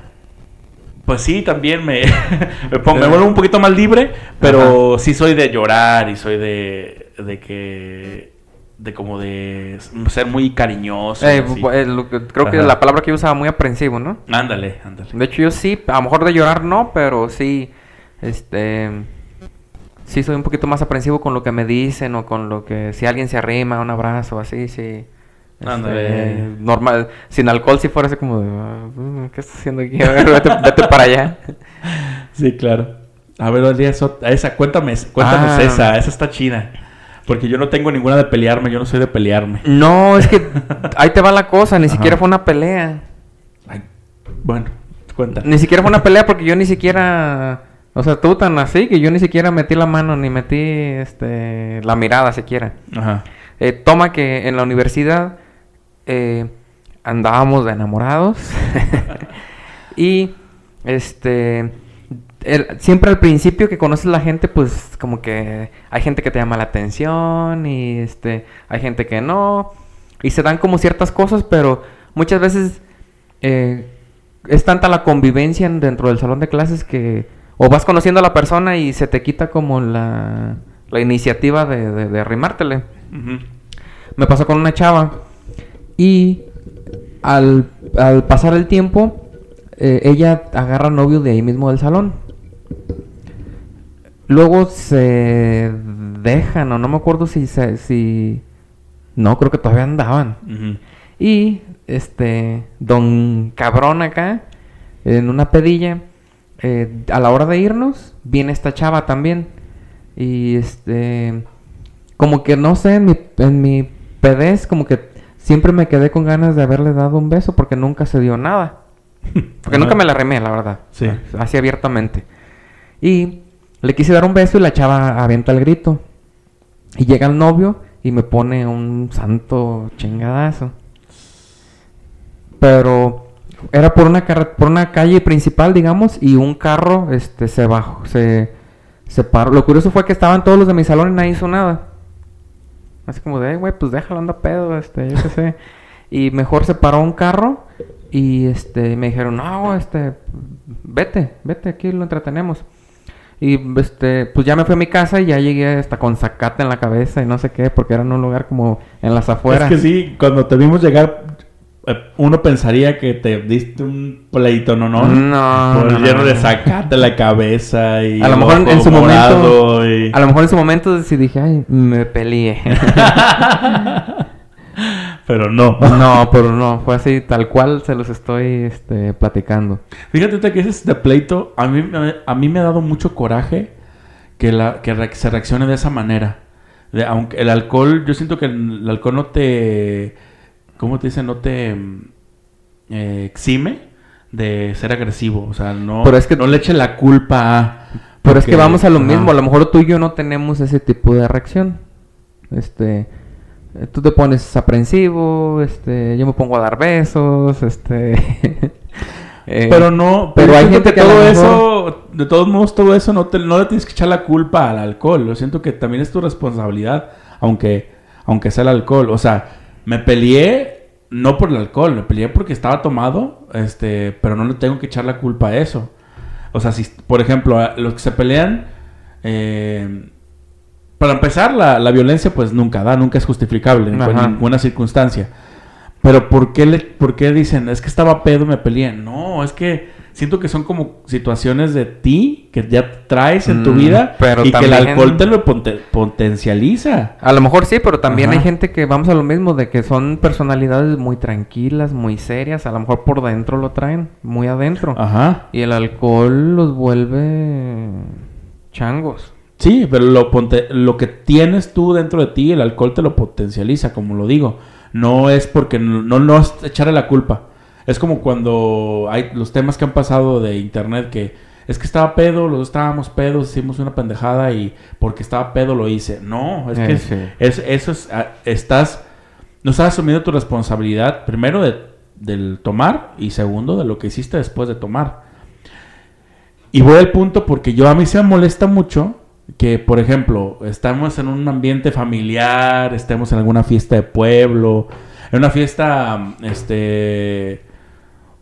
Pues sí, también me, me, pongo- me vuelvo un poquito más libre, pero sí soy de llorar y soy de, de que. de como de ser muy cariñoso. Eh, eh, lo que- creo que la palabra que yo usaba muy aprensivo, ¿no? Ándale, ándale. De hecho, yo sí, a lo mejor de llorar no, pero sí, este, sí soy un poquito más aprensivo con lo que me dicen o con lo que, si alguien se arrima, un abrazo, así, sí. Este, normal, sin alcohol si fuera así como de, "Ah, ¿qué estás haciendo aquí? A ver, vete, vete para allá. Sí, claro. A ver, ot- esa, cuéntame, cuéntanos Ah. esa, esa está chida. Porque yo no tengo ninguna de pelearme, yo no soy de pelearme. No, es que ahí te va la cosa, ni Ajá. siquiera fue una pelea. Ay, bueno, Cuenta. Ni siquiera fue una pelea porque yo ni siquiera... O sea, estuvo tan así que yo ni siquiera metí la mano ni metí este, la mirada siquiera. Ajá. Eh, toma que en la universidad eh, andábamos de enamorados. Y este el- siempre al principio que conoces la gente pues como que hay gente que te llama la atención y este hay gente que no. Y se dan como ciertas cosas pero muchas veces eh, es tanta la convivencia en- dentro del salón de clases que o vas conociendo a la persona y se te quita como la, la iniciativa de, de, de arrimártele. Me pasó con una chava y al, al pasar el tiempo, eh, ella agarra novio de ahí mismo del salón. Luego se dejan, o no me acuerdo si se, si... No, creo que todavía andaban. Y este, don cabrón acá, en una pedilla, eh, a la hora de irnos, viene esta chava también. Y este, como que no sé, en mi, en mi pedez, como que siempre me quedé con ganas de haberle dado un beso porque nunca se dio nada. Porque nunca me la remé, la verdad. Sí. Así abiertamente. Y le quise dar un beso y la chava avienta el grito. Y llega el novio y me pone un santo chingadazo. Pero era por una por una calle principal, digamos, y un carro este se bajó, se se paró. Lo curioso fue que estaban todos los de mi salón y nadie hizo nada. Así como de, "Eh, güey, pues déjalo, anda pedo, este, yo qué sé. y mejor se paró un carro y este me dijeron, "No, este vete, vete, aquí lo entretenemos." Y este, pues ya me fui a mi casa y ya llegué hasta con zacate en la cabeza y no sé qué, porque era en un lugar como en las afueras. Es que sí, cuando te vimos llegar, uno pensaría que te diste un pleito, ¿no? No, No, Por no, lleno no. de sacate la cabeza y A lo mejor en- su momento- y- A lo mejor en su momento sí dije, ay, me peleé. Pero no. no, pero no, fue así, tal cual se los estoy este, platicando. Fíjate que dices de pleito, a mí, a mí me ha dado mucho coraje que, la, que se reaccione de esa manera. De- aunque el alcohol, yo siento que el, el alcohol no te, ¿cómo te dice? No te mm, eh, exime de ser agresivo. O sea, no, Pero es que- no le eche la culpa a... Pero es que vamos a lo mismo, a lo mejor tú y yo no tenemos ese tipo de reacción. Este, eh, tú te pones aprensivo, este, yo me pongo a dar besos, este... eh, Pero no, pero pero hay gente que lo todo mejor- eso, de todos modos, todo eso no, te, no le tienes que echar la culpa al alcohol. Yo siento que también es tu responsabilidad, aunque, aunque sea el alcohol. O sea, me peleé no por el alcohol, me peleé porque estaba tomado, este, pero no le tengo que echar la culpa a eso. O sea, si, por ejemplo, los que se pelean, eh, para empezar, la, la violencia pues nunca da, nunca es justificable en Ajá. ninguna circunstancia. Pero ¿por qué, le, ¿por qué dicen, es que estaba pedo, me peleé? No, es que siento que son como situaciones de ti que ya traes en tu Mm, vida pero y que el alcohol te lo ponte- potencializa. A lo mejor sí, pero también hay gente que vamos a lo mismo, de que son personalidades muy tranquilas, muy serias, a lo mejor por dentro lo traen, muy adentro. Ajá. Y el alcohol los vuelve changos. Sí, pero lo, ponte- lo que tienes tú dentro de ti, el alcohol te lo potencializa, como lo digo. No es porque no, no, no es echarle la culpa. Es como cuando hay los temas que han pasado de internet que es que estaba pedo, los dos estábamos pedos, hicimos una pendejada y porque estaba pedo lo hice. No, es Eh, que sí. es, eso es, ah, estás, no estás asumiendo tu responsabilidad, primero de, del tomar y segundo de lo que hiciste después de tomar. Y voy al punto porque yo a mí se me molesta mucho que, por ejemplo, estamos en un ambiente familiar, estemos en alguna fiesta de pueblo, en una fiesta, este,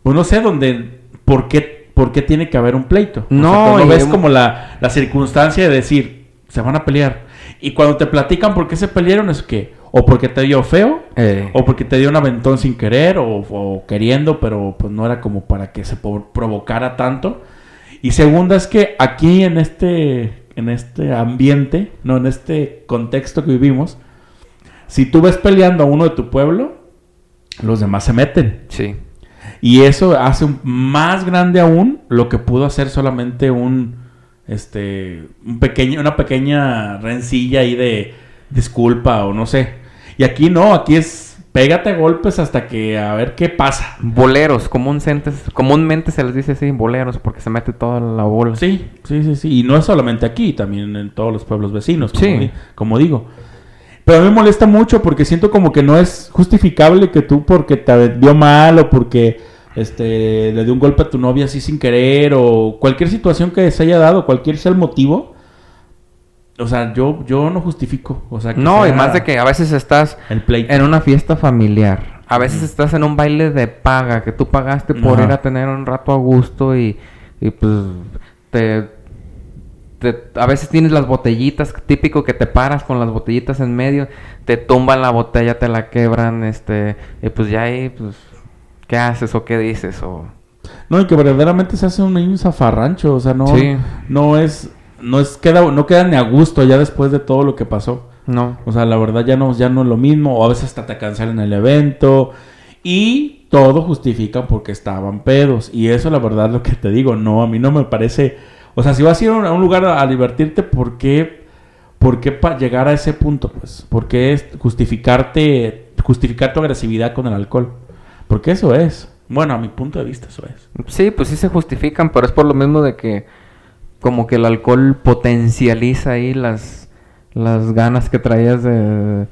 pues no sé, donde, ¿por qué, por qué tiene que haber un pleito? O sea, No, cuando y ves como la, la circunstancia de decir, se van a pelear. Y cuando te platican por qué se pelearon es que, o porque te dio feo, Eh, o porque te dio un aventón sin querer o, o queriendo, pero pues no era como para que se provocara tanto. Y segunda es que aquí en este, en este ambiente, no en este contexto que vivimos, si tú ves peleando a uno de tu pueblo, los demás se meten. sí. Y eso hace más grande aún lo que pudo hacer solamente un, este, un pequeño, una pequeña rencilla ahí de disculpa o no sé. Y aquí no, aquí es pégate a golpes hasta que a ver qué pasa. Boleros, comúnmente, comúnmente se les dice así, boleros, porque se mete toda la bola. Sí, sí, sí, sí. Y no es solamente aquí, también en todos los pueblos vecinos, como, Sí. di- como digo. Pero a mí me molesta mucho porque siento como que no es justificable que tú porque te vio mal o porque este, le dio un golpe a tu novia así sin querer o cualquier situación que se haya dado, cualquier sea el motivo. O sea, yo, yo no justifico. O sea, que No, y más de que a veces estás el en una fiesta familiar. A veces estás en un baile de paga, que tú pagaste por Ajá. ir a tener un rato a gusto y, y pues te, te- A veces tienes las botellitas, típico que te paras con las botellitas en medio, te tumban la botella, te la quebran, este... Y pues ya ahí, pues... ¿Qué haces o qué dices? O... No, y que verdaderamente se hace un zafarrancho, o sea, no, Sí. no es, no es, queda, no queda ni a gusto ya después de todo lo que pasó. No. O sea, la verdad ya no, ya no es lo mismo, o a veces hasta te cancelan el evento, y todo justifican porque estaban pedos, y eso la verdad lo que te digo, no, a mí no me parece, o sea, si vas a ir a un, lugar a, divertirte, ¿por qué, por qué pa- llegar a ese punto, pues? ¿Por qué justificarte, justificar tu agresividad con el alcohol? Porque eso es. Bueno, a mi punto de vista eso es. Sí, pues sí se justifican, pero es por lo mismo de que como que el alcohol potencializa ahí las, las ganas que traías de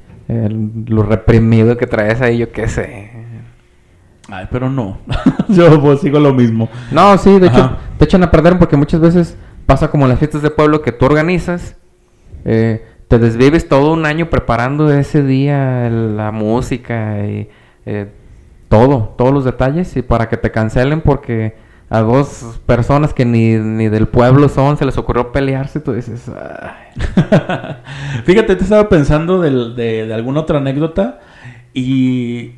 lo reprimido que traías ahí, yo qué sé. Ay, pero no. Yo pues, sigo lo mismo. No, sí, de hecho te echan a perder porque muchas veces pasa como en las fiestas de pueblo que tú organizas, eh, te desvives todo un año preparando ese día la música y eh, todo, todos los detalles y para que te cancelen porque a dos personas que ni, ni del pueblo son se les ocurrió pelearse, tú dices. Fíjate, te estaba pensando del- de, de alguna otra anécdota y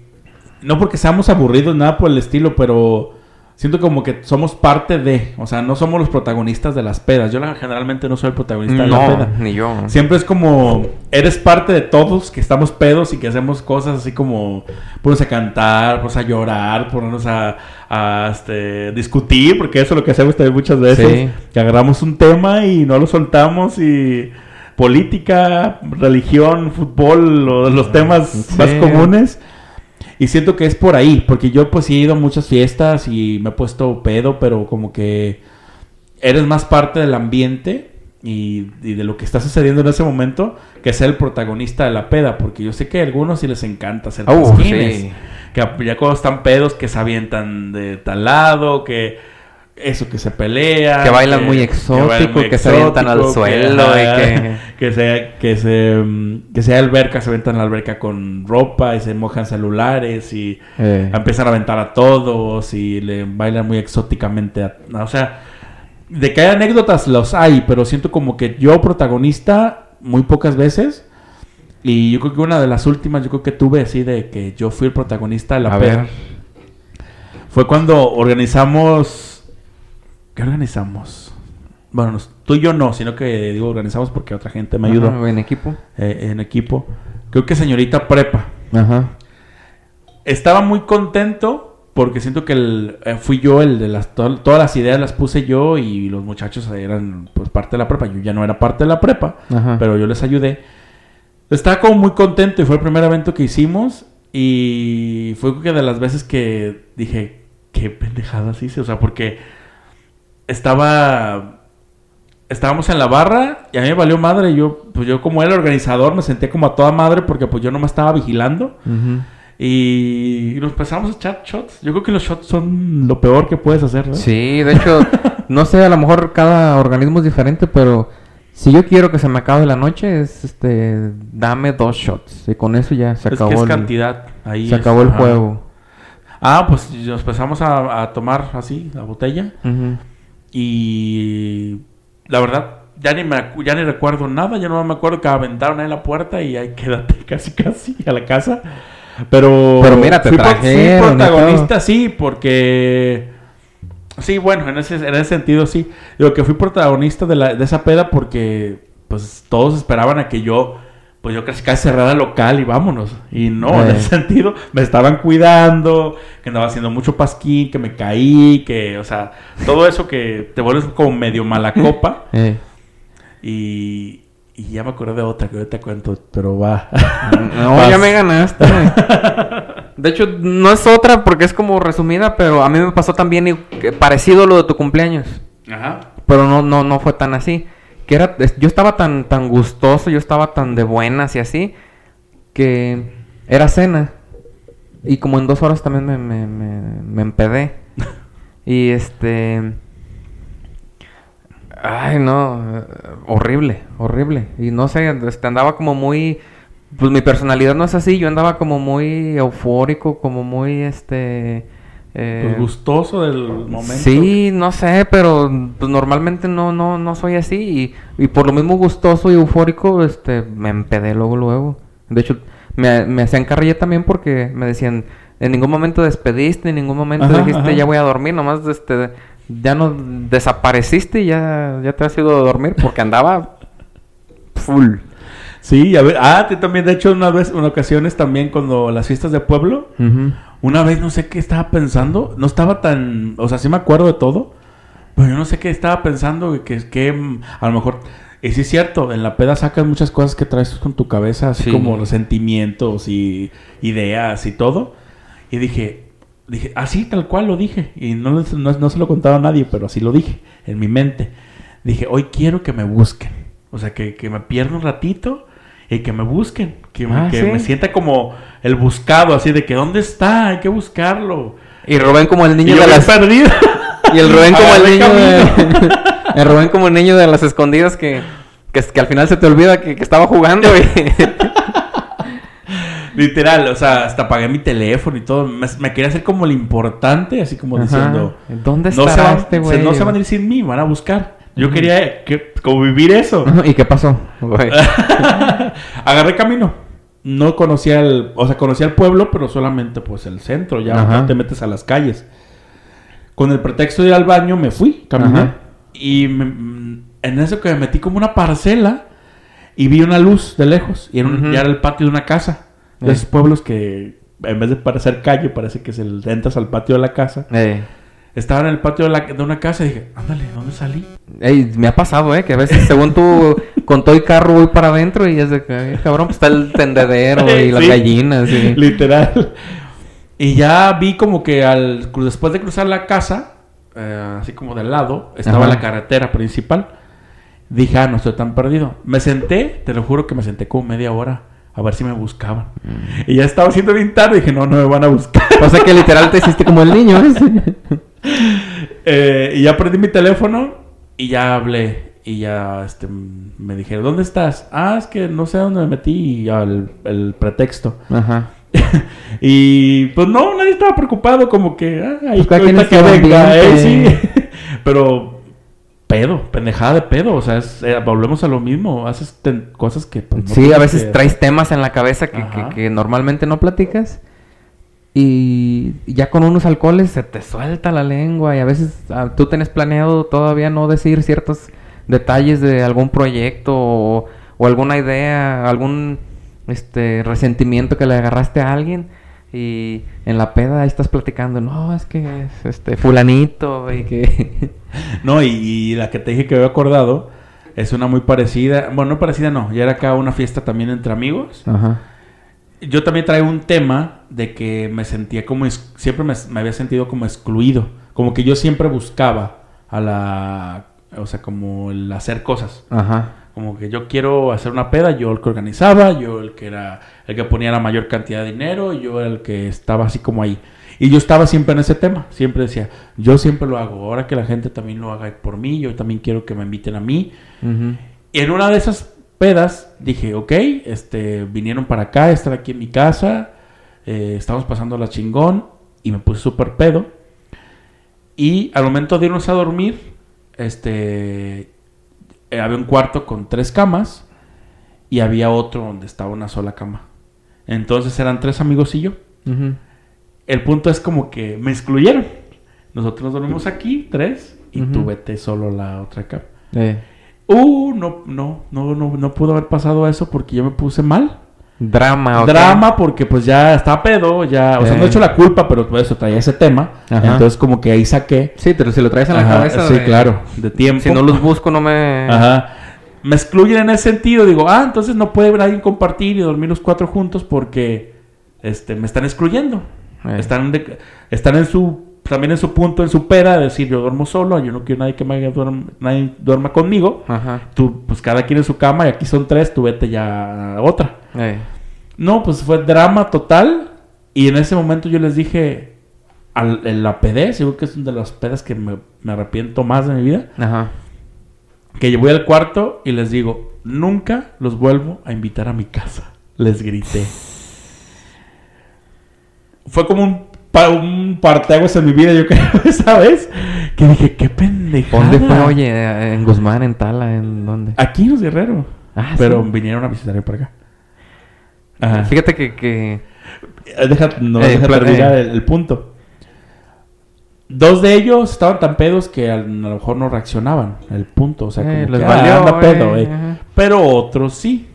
no porque seamos aburridos, nada por el estilo, pero siento como que somos parte de, o sea, no somos los protagonistas de las pedas. Yo generalmente no soy el protagonista de la peda. ni yo. Siempre es como, eres parte de todos que estamos pedos y que hacemos cosas así como ponernos a cantar, ponernos a llorar, ponernos a, a, este, discutir, porque eso es lo que hacemos también muchas veces. Sí. Que agarramos un tema y no lo soltamos y política, religión, fútbol, lo- los temas Sí. más comunes. Y siento que es por ahí, porque yo pues sí he ido a muchas fiestas y me he puesto pedo, pero como que eres más parte del ambiente y, y de lo que está sucediendo en ese momento que ser el protagonista de la peda, porque yo sé que a algunos sí les encanta ser Uh, pasquines, sí. que ya cuando están pedos que se avientan de tal lado, que eso que se pelea, Que bailan muy exótico, que se avientan al suelo y que- que sea que se mm, que sea alberca, se aventan a la alberca con ropa y se mojan celulares y Eh, empiezan a aventar a todos y le bailan muy exóticamente. a- o sea, de que hay anécdotas los hay, pero siento como que yo protagonista muy pocas veces. Y yo creo que una de las últimas, yo creo que tuve así de que yo fui el protagonista de la a ver. Fue cuando organizamos. ¿Qué organizamos? Bueno, nos- tú y yo no, sino que digo organizamos porque otra gente me ayudó Ajá, en equipo. eh, en equipo. Creo que señorita Prepa. Ajá. Estaba muy contento porque siento que el- eh, fui yo el de las to- todas las ideas las puse yo y los muchachos eran pues parte de la prepa. Yo ya no era parte de la prepa, Ajá. pero yo les ayudé. Estaba como muy contento y fue el primer evento que hicimos y fue que de las veces que dije, qué pendejadas hice, o sea, porque estaba estábamos en la barra y a mí me valió madre, yo pues yo como el organizador me senté como a toda madre porque pues yo no me estaba vigilando. Y nos empezamos a echar shots. Yo creo que los shots son lo peor que puedes hacer, ¿no? Sí, de hecho, no sé, a lo mejor cada organismo es diferente, pero si yo quiero que se me acabe la noche, es este, dame dos shots. Y con eso ya se es acabó que es el, cantidad. Ahí se es- acabó el ajá. juego. Ah, pues nos empezamos a, a tomar así, la botella. Y la verdad, ya ni, me, ya ni recuerdo nada. Ya no me acuerdo que aventaron ahí la puerta y ahí quédate casi casi a la casa. Pero, Pero mira, te fui, pro- protagonista, sí, porque... Sí, bueno, en ese, en ese sentido sí. Digo que fui protagonista de, la, de esa peda porque pues todos esperaban a que yo, pues yo casi casi cerrara el local y vámonos. Y no, en Eh. ese sentido me estaban cuidando, que andaba haciendo mucho pasquín, que me caí, que, o sea, todo eso que te vuelves como medio mala copa. Eh, Y, Y ya me acordé de otra que ahorita te cuento, pero va. No, Vas. ya me ganaste. De hecho, no es otra porque es como resumida, pero a mí me pasó también parecido a lo de tu cumpleaños. Ajá. Pero no, no, no fue tan así. Que era, yo estaba tan, tan gustoso, yo estaba tan de buenas y así, que era cena. Y como en dos horas también me, me, me, me empedé. y este... Ay, no, horrible, horrible. Y no sé, este, andaba como muy... Pues mi personalidad no es así, yo andaba como muy eufórico, como muy, este... eh, Pues gustoso del momento. Sí, no sé, pero pues, normalmente no, no, no soy así. Y, y por lo mismo gustoso y eufórico, este, me empedé luego, luego. De hecho, me, me hacían carrilla también porque me decían, en ningún momento despediste, en ningún momento Ajá, dijiste, ajá. ya voy a dormir, nomás, este, ya no desapareciste y ya, ya te has ido a dormir porque andaba full. Sí, a ver. Ah, también, de hecho, una vez, en ocasiones también cuando las fiestas de pueblo, una vez no sé qué estaba pensando, no estaba tan, o sea, sí me acuerdo de todo, pero yo no sé qué estaba pensando, que, que mm, a lo mejor, y sí es cierto, en la peda sacas muchas cosas que traes con tu cabeza, así Sí. como los sentimientos y ideas y todo, y dije, dije, así tal cual lo dije, y no, no, no se lo contaba a nadie, pero así lo dije, en mi mente, dije, hoy quiero que me busquen, o sea, que, que me pierda un ratito y que me busquen, que, me, Ah, que ¿sí? me sienta como el buscado, así de que ¿dónde está? Hay que buscarlo. Y Rubén como el Y niño yo de las... perdido. Y el Rubén como el niño de... el Rubén como el niño de las escondidas que, que, que al final se te olvida que, que estaba jugando y... Literal, o sea, hasta apagué mi teléfono y todo. Me, me quería hacer como el importante, así como Ajá. diciendo... ¿Dónde no van, este güey? no se van a ir sin mí, van a buscar. Yo quería que, como vivir eso. ¿Y qué pasó? Agarré camino. No conocía el... O sea, conocía el pueblo, pero solamente pues el centro. Ya Ajá. no te metes a las calles. Con el pretexto de ir al baño me fui, caminé. Ajá. Y me- en eso que me metí como una parcela y vi una luz de lejos. Y era un- ya era el patio de una casa. De Eh. esos pueblos que en vez de parecer calle, parece que se entras al patio de la casa. Eh, Estaba en el patio de, la- de una casa y dije, ándale, ¿dónde salí? ey, me ha pasado, ¿eh? Que a veces según tú con todo y carro voy para adentro y es de que, "Ay, cabrón, pues está el tendedero y las Sí. gallinas y... Literal. Y ya vi como que al después de cruzar la casa, eh, así como del lado, estaba Ajá. la carretera principal. Dije, ah, no estoy tan perdido. Me senté, te lo juro que me senté como media hora a ver si me buscaban. Y ya estaba siendo bien tarde. Dije, no, no me van a buscar. O sea que literal te hiciste como el niño, ¿eh? Eh, y ya perdí mi teléfono y ya hablé. Y ya este, me dijeron, ¿dónde estás? Ah, es que no sé dónde me metí. Y ya el, pretexto. Ajá. y pues no, nadie estaba preocupado, como que, ah, ahí Pues que venga, eh, sí. Pero pedo, pendejada de pedo, o sea, es, eh, volvemos a lo mismo, haces cosas que pues, no Sí, a veces que- traes temas en la cabeza que, que normalmente no platicas. Y ya con unos alcoholes se te suelta la lengua y a veces ah, tú tienes planeado todavía no decir ciertos detalles de algún proyecto o, o alguna idea, algún este resentimiento que le agarraste a alguien y en la peda ahí estás platicando, no, es que es este fulanito y que No, y, y la que te dije que había acordado es una muy parecida, bueno, no parecida no, ya era acá una fiesta también entre amigos. Ajá. Yo también traigo un tema de que me sentía como, siempre me, me había sentido como excluido, como que yo siempre buscaba a la, o sea, como el hacer cosas. Ajá. Como que yo quiero hacer una peda, yo el que organizaba, yo el que era el que ponía la mayor cantidad de dinero, yo era el que estaba así como ahí. Y yo estaba siempre en ese tema, siempre decía, yo siempre lo hago, ahora que la gente también lo haga por mí, yo también quiero que me inviten a mí. Y en una de esas pedas dije, ok, este, vinieron para acá, están aquí en mi casa, eh, estamos pasando la chingón y me puse súper pedo. Y al momento de irnos a dormir, este, eh, había un cuarto con tres camas y había otro donde estaba una sola cama. Entonces eran tres amigos y yo. El punto es como que me excluyeron. Nosotros nos dormimos aquí, tres, y tú Ujú. vete solo la otra cama. Eh, Uh, no, no, no, no, no pudo haber pasado eso porque yo me puse mal. Drama, ok. Drama porque pues ya estaba pedo, ya, o sea, no he hecho la culpa, pero por eso traía ese tema. Ajá. Entonces como que ahí saqué. Sí, pero si lo traes en la Ajá, cabeza. sí, de- claro, de tiempo. Si no los busco, no me. Ajá. me excluyen en ese sentido. Digo, ah, entonces no puede nadie compartir y dormir los cuatro juntos porque este, me están excluyendo. Eh. Están, de- están en su, también en su punto, en su pera, de decir, yo duermo solo, yo no quiero nadie que me haga duerm- nadie duerma conmigo. Ajá. Tú, pues cada quien en su cama y aquí son tres, tú vete ya a otra. Eh. No, pues fue drama total. Y en ese momento yo les dije, al, en la pedé, seguro que es una de las pedas que me, me arrepiento más de mi vida. Ajá. Que yo voy al cuarto y les digo, nunca los vuelvo a invitar a mi casa. Les grité. Fue como un, pa- un parteaguas en mi vida, yo creo, esa vez. Que dije, qué pendejada. ¿Dónde fue, oye? ¿En Guzmán, en Tala, en dónde? Aquí en los Guerrero. Ah, Pero sí. vinieron a visitarme para acá. Ajá. Fíjate que, que... Eh, Deja, no, Eh, deja terminar eh. el, el punto. Dos de ellos estaban tan pedos que a lo mejor no reaccionaban. El punto, o sea, Eh, como les que, valió, ah, anda pedo, eh, eh. Pero otros sí.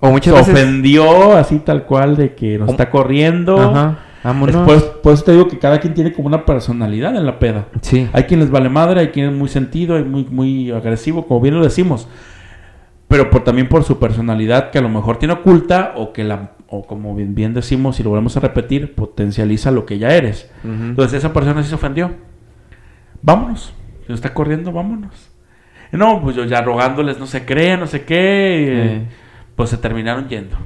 O Se muchas veces... ofendió así tal cual de que nos está corriendo. Ajá. Vámonos. Después, por eso te digo que cada quien tiene como una personalidad en la peda. Sí. Hay quien les vale madre, hay quien es muy sentido, hay muy, muy agresivo, como bien lo decimos. Pero por, también por su personalidad que a lo mejor tiene oculta o que la, o como bien, bien decimos y lo volvemos a repetir, potencializa lo que ya eres. Ujú. Entonces esa persona sí se ofendió. Vámonos. Si nos está corriendo, vámonos. Y no, pues yo ya rogándoles no se creen, no sé qué. Eh. Pues se terminaron yendo.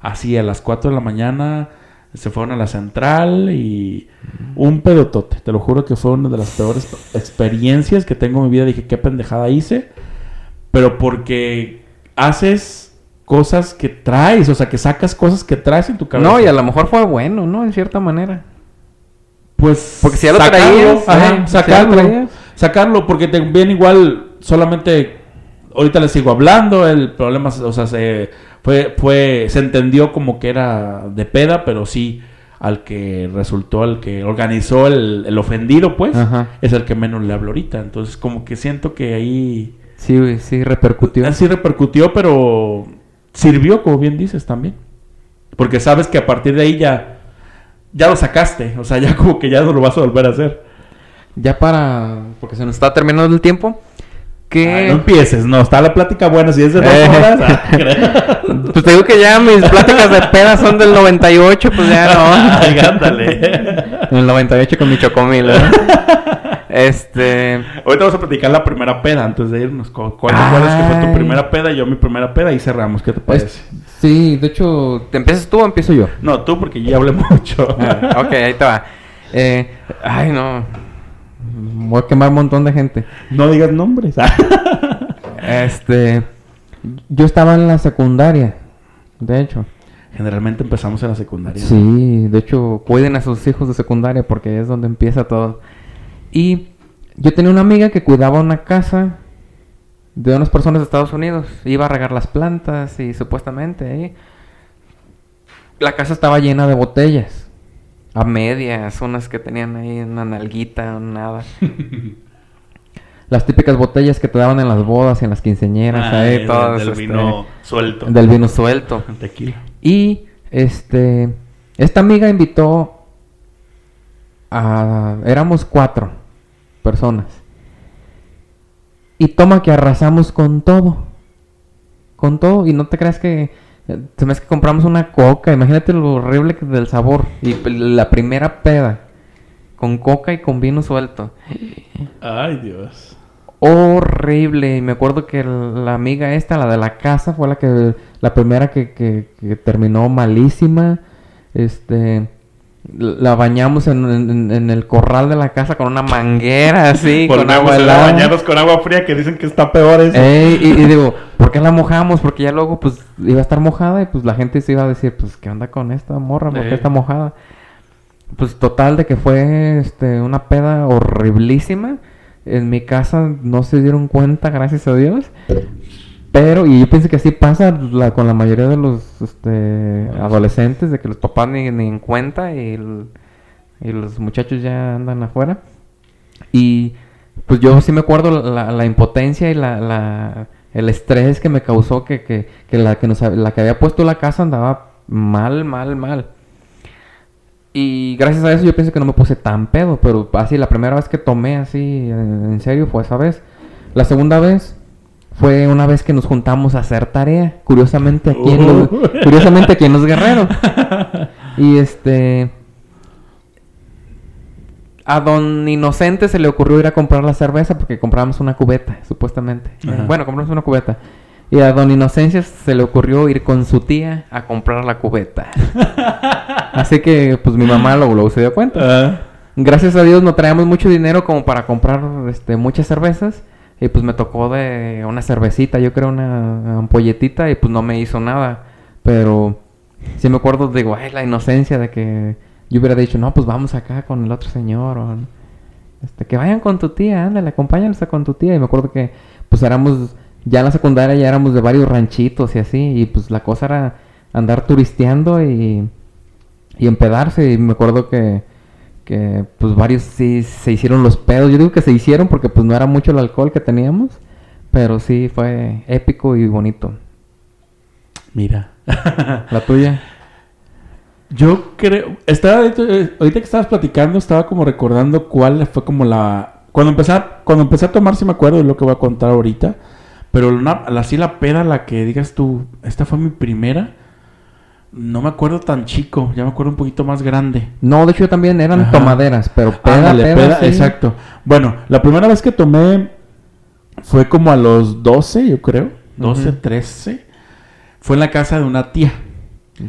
Así a las 4 de la mañana se fueron a la central y un pedotote. Te lo juro que fue una de las peores experiencias que tengo en mi vida. Dije, qué pendejada hice. Pero porque haces cosas que traes, o sea, que sacas cosas que traes en tu cabeza. No, y a lo mejor fue bueno, ¿no? En cierta manera. Pues Porque si ya lo sacarlo, traías, ajá, sacarlo, traías. sacarlo, porque te viene igual solamente ahorita les sigo hablando, el problema, o sea, se fue, fue, se entendió como que era de peda, pero sí al que resultó, al que organizó el, el ofendido, pues, Ajá. es el que menos le hablo ahorita. Entonces, como que siento que ahí Sí, güey, sí, repercutió. así repercutió, pero sirvió, como bien dices también. Porque sabes que a partir de ahí ya, ya lo sacaste, o sea, ya como que ya no lo vas a volver a hacer. Ya para... Porque se nos está terminando el tiempo. Que... Ay, no empieces, no, está la plática buena, si es de dos Eh. horas. ah, Pues te digo que ya mis pláticas de peda son del 98, pues ya no. Ay, ándale. En el 98 con mi chocomil, ¿eh? Este... Ahorita vamos a platicar la primera peda antes de irnos. ¿Cu- ¿Cuál acuerdas que fue tu primera peda yo mi primera peda? Y cerramos, ¿qué te parece? es- sí, de hecho, ¿te empiezas tú o empiezo yo? No, tú, porque ya hablé mucho. Ah, ok, ahí te va. Eh, ay, no. Voy a quemar un montón de gente. No digas nombres. Este... Yo estaba en la secundaria, de hecho. Generalmente empezamos en la secundaria. Sí, de hecho, cuiden a sus hijos de secundaria porque es donde empieza todo. Y yo tenía una amiga que cuidaba una casa de unas personas de Estados Unidos. Iba a regar las plantas y supuestamente ahí. La casa estaba llena de botellas. A medias, unas que tenían ahí una nalguita, nada. Las típicas botellas que te daban en las bodas y en las quinceñeras, Ah, ahí, del- todas. del este, vino suelto. Del vino suelto. Tequila. Y este esta amiga invitó a éramos cuatro personas. Y toma que arrasamos con todo. Con todo. Y no te creas que se me hace que compramos una coca. Imagínate lo horrible que del sabor. Y la primera peda. Con coca y con vino suelto. Ay, Dios. Horrible. Y me acuerdo que la amiga esta, la de la casa, fue la que la primera que, que- que terminó malísima. Este la bañamos en, en- en el corral de la casa con una manguera así, con agua a helada. bañarnos con agua fría que dicen que está peor eso. Ey, y, y digo, ¿por qué la mojamos? Porque ya luego pues iba a estar mojada y pues la gente se iba a decir, pues ¿qué onda con esta morra? ¿Por qué está mojada? Pues total de que fue este una peda horriblísima. En mi casa no se dieron cuenta, gracias a Dios. Pero, y yo pienso que así pasa la- con la mayoría de los este, adolescentes, de que los papás ni, ni en cuenta y, el- y los muchachos ya andan afuera. Y pues yo sí me acuerdo la, la impotencia y la, la- el estrés que me causó que, que, que la que nos, la que había puesto la casa andaba mal, mal, mal. Y gracias a eso yo pienso que no me puse tan pedo, pero así la primera vez que tomé así en serio fue esa vez. La segunda vez fue una vez que nos juntamos a hacer tarea, curiosamente aquí en Uh. los, curiosamente aquí en los guerreros. Y este a don Inocente se le ocurrió ir a comprar la cerveza porque comprábamos una cubeta, supuestamente. Ajá. Bueno, compramos una cubeta. Y a don Inocencia se le ocurrió ir con su tía a comprar la cubeta. Así que pues mi mamá lo, luego se dio cuenta. Ah, Gracias a Dios no traíamos mucho dinero como para comprar este, muchas cervezas. Y pues me tocó de una cervecita, yo creo una ampolletita y pues no me hizo nada. Pero sí me acuerdo, digo, ay, la inocencia de que yo hubiera dicho, no, pues vamos acá con el otro señor. O, este, que vayan con tu tía, ándale, acompáñanos con tu tía. Y me acuerdo que pues éramos, ya en la secundaria ya éramos de varios ranchitos y así. Y pues la cosa era andar turisteando y, y empedarse. Y me acuerdo que que pues varios sí se hicieron los pedos. Yo digo que se hicieron porque pues no era mucho el alcohol que teníamos, pero sí fue épico y bonito. mira. La tuya. Yo creo, estaba eh, ahorita que estabas platicando, estaba como recordando cuál fue como la cuando empecé a, cuando empecé a tomar, sí me acuerdo de lo que voy a contar ahorita, pero una, así la peda, la que digas tú, esta fue mi primera, no me acuerdo tan chico, ya me acuerdo un poquito más grande. No, de hecho también eran Ajá. tomaderas, pero peda, Ándale, peda, peda, sí. exacto. Bueno, la primera vez que tomé fue como a los 12, yo creo, 12, Ujú. 13. Fue en la casa de una tía.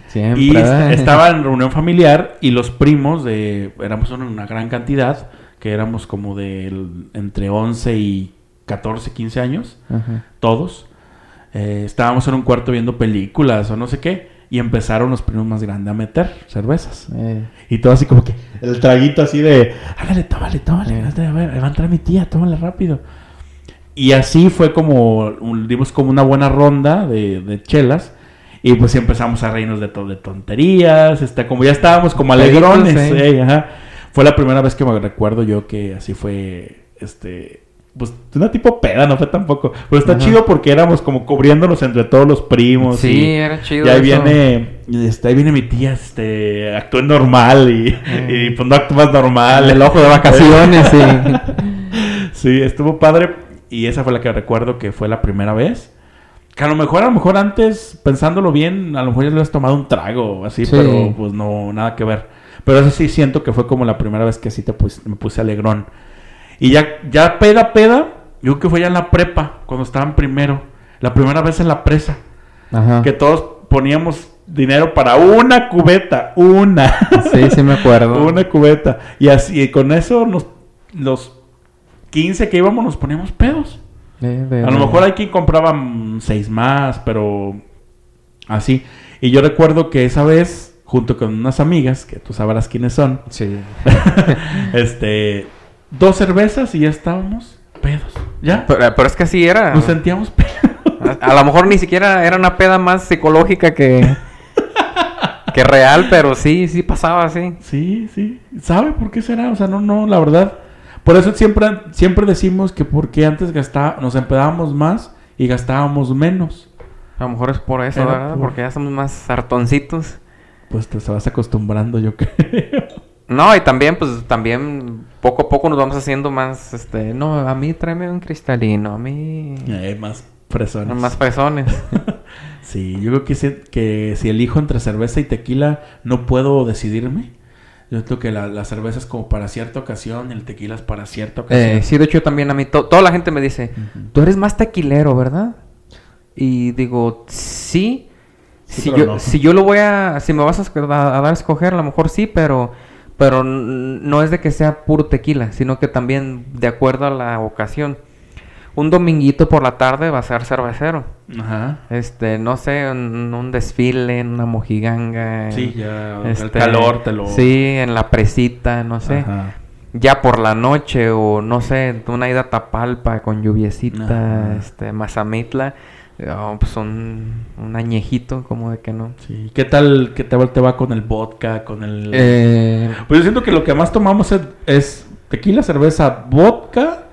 Siempre. Y estaba en reunión familiar y los primos de éramos una, gran cantidad, que éramos como de entre 11 y 14, 15 años, Ajá. todos. Eh, estábamos en un cuarto viendo películas o no sé qué y empezaron los primos más grandes a meter cervezas. Eh, Y todo así como que el traguito así de, hágale, tómale, tómale, Eh. a ver, va a entrar mi tía, tómale rápido. Y así fue como, dimos como una buena ronda de, de chelas. Y pues empezamos a reírnos de, to- de tonterías, este, como ya estábamos como alegrones. eh. eh, ajá. Fue la primera vez que me recuerdo yo que así fue, este, pues una tipo peda, no fue tampoco. Pero está Ajá. chido porque éramos como cubriéndonos entre todos los primos. sí, y- era chido. y ahí eso. viene, este, ahí viene mi tía, este, actúa normal y, Eh. y pues no actúas normal. El ojo de vacaciones, sí. Sí, estuvo padre y esa fue la que recuerdo que fue la primera vez. Que a lo mejor, a lo mejor antes, pensándolo bien, a lo mejor ya le habías tomado un trago o así, Sí. pero pues no, nada que ver. Pero eso sí siento que fue como la primera vez que sí te pus- me puse alegrón. Y ya, ya peda, peda, yo creo que fue ya en la prepa, cuando estaban primero. La primera vez en la presa. Ajá. Que todos poníamos dinero para una cubeta, una. Sí, sí me acuerdo. una cubeta. Y así, y con eso nos, los 15 que íbamos nos poníamos pedos. Eh, de- A lo mejor hay quien compraba seis más, pero así. Y yo recuerdo que esa vez, junto con unas amigas, que tú sabrás quiénes son, Sí. este, dos cervezas y ya estábamos pedos. ¿Ya? Pero, pero es que así era. Nos sentíamos pedos. A, a lo mejor ni siquiera era una peda más psicológica que, que real, pero sí, sí pasaba así. Sí, sí. ¿Sabe por qué será? O sea, no, no, la verdad. Por eso siempre, siempre decimos que porque antes gastaba, nos empedábamos más y gastábamos menos. A lo mejor es por eso, Era ¿verdad? por- Porque ya somos más hartoncitos. Pues te vas acostumbrando, yo creo. No, y también, pues, también poco a poco nos vamos haciendo más, este, no, a mí tráeme un cristalino, a mí... Eh, más fresones. Más fresones. Sí, yo creo que si, que si elijo entre cerveza y tequila, no puedo decidirme. Yo creo que la, la cerveza es como para cierta ocasión, el tequila es para cierta ocasión. Eh, sí, de hecho también a mí, to- toda la gente me dice, Ujú. tú eres más tequilero, ¿verdad? Y digo, sí. Sí, si, yo, no. si yo lo voy a, si me vas a- a dar a escoger, a lo mejor sí, pero, pero no es de que sea puro tequila, sino que también de acuerdo a la ocasión. Un dominguito por la tarde va a ser cervecero. Ajá. Este, no sé, un, un desfile, en una mojiganga. Sí, en- ya el este, calor te lo... Sí, en la presita, no sé Ajá. ya por la noche o no sé, una ida a Tapalpa con lluviecita, Ajá. este, Mazamitla, oh, pues un, un añejito, como de que no. Sí. ¿Qué tal que te, te va con el vodka, con el... Eh, Pues yo siento que lo que más tomamos es, es tequila, cerveza, vodka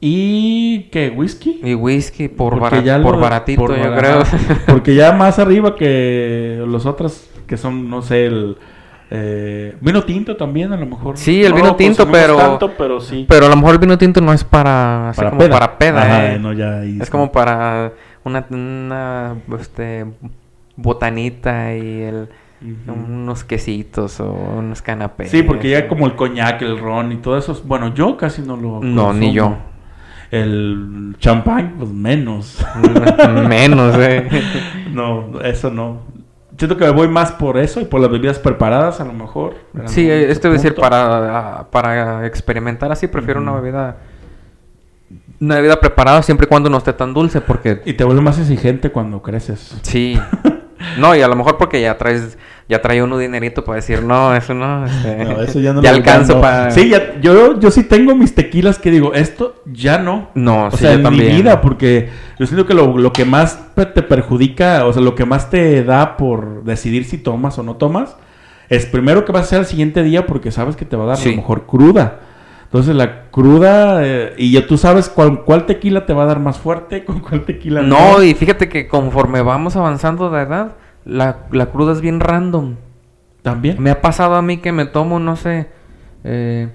y... ¿Qué? ¿Whisky? y whisky por, Porque bara- ya lo- por baratito, por yo creo. Porque ya más arriba que los otros, que son, no sé, el, Eh, vino tinto también, a lo mejor. Sí, el No vino tinto, pero- tanto, pero sí. Pero a lo mejor el vino tinto no es para... así como para peda, Ajá, ¿eh? no, ya ahí Es como para una, una este, botanita y el, unos quesitos o unos canapés. Sí, porque ya como el coñac, el ron y todo eso. Bueno, yo casi no lo. No, ni yo. El champán, pues menos. Menos, eh. no, eso no. Siento que me voy más por eso y por las bebidas preparadas, a lo mejor. Sí, algún esto es decir, punto. para, para experimentar así, prefiero una bebida... Una bebida preparada siempre y cuando no esté tan dulce, porque... Y te vuelve más exigente cuando creces. Sí. No, y a lo mejor porque ya traes... Ya trae uno dinerito para decir, no, eso no... este, No, eso ya no ya alcanzo para... Sí, ya, yo, yo sí tengo mis tequilas que digo, esto ya no. No, o sí, sea, yo en también. mi vida, porque yo siento que lo, lo que más te perjudica, o sea, lo que más te da por decidir si tomas o no tomas, es primero que vas a hacer al siguiente día porque sabes que te va a dar a lo mejor cruda. Entonces la cruda, eh, y ya tú sabes cuál, cuál tequila te va a dar más fuerte, con cuál tequila no. No, y fíjate que conforme vamos avanzando de edad, la, la cruda es bien random. También. Me ha pasado a mí que me tomo, no sé, eh,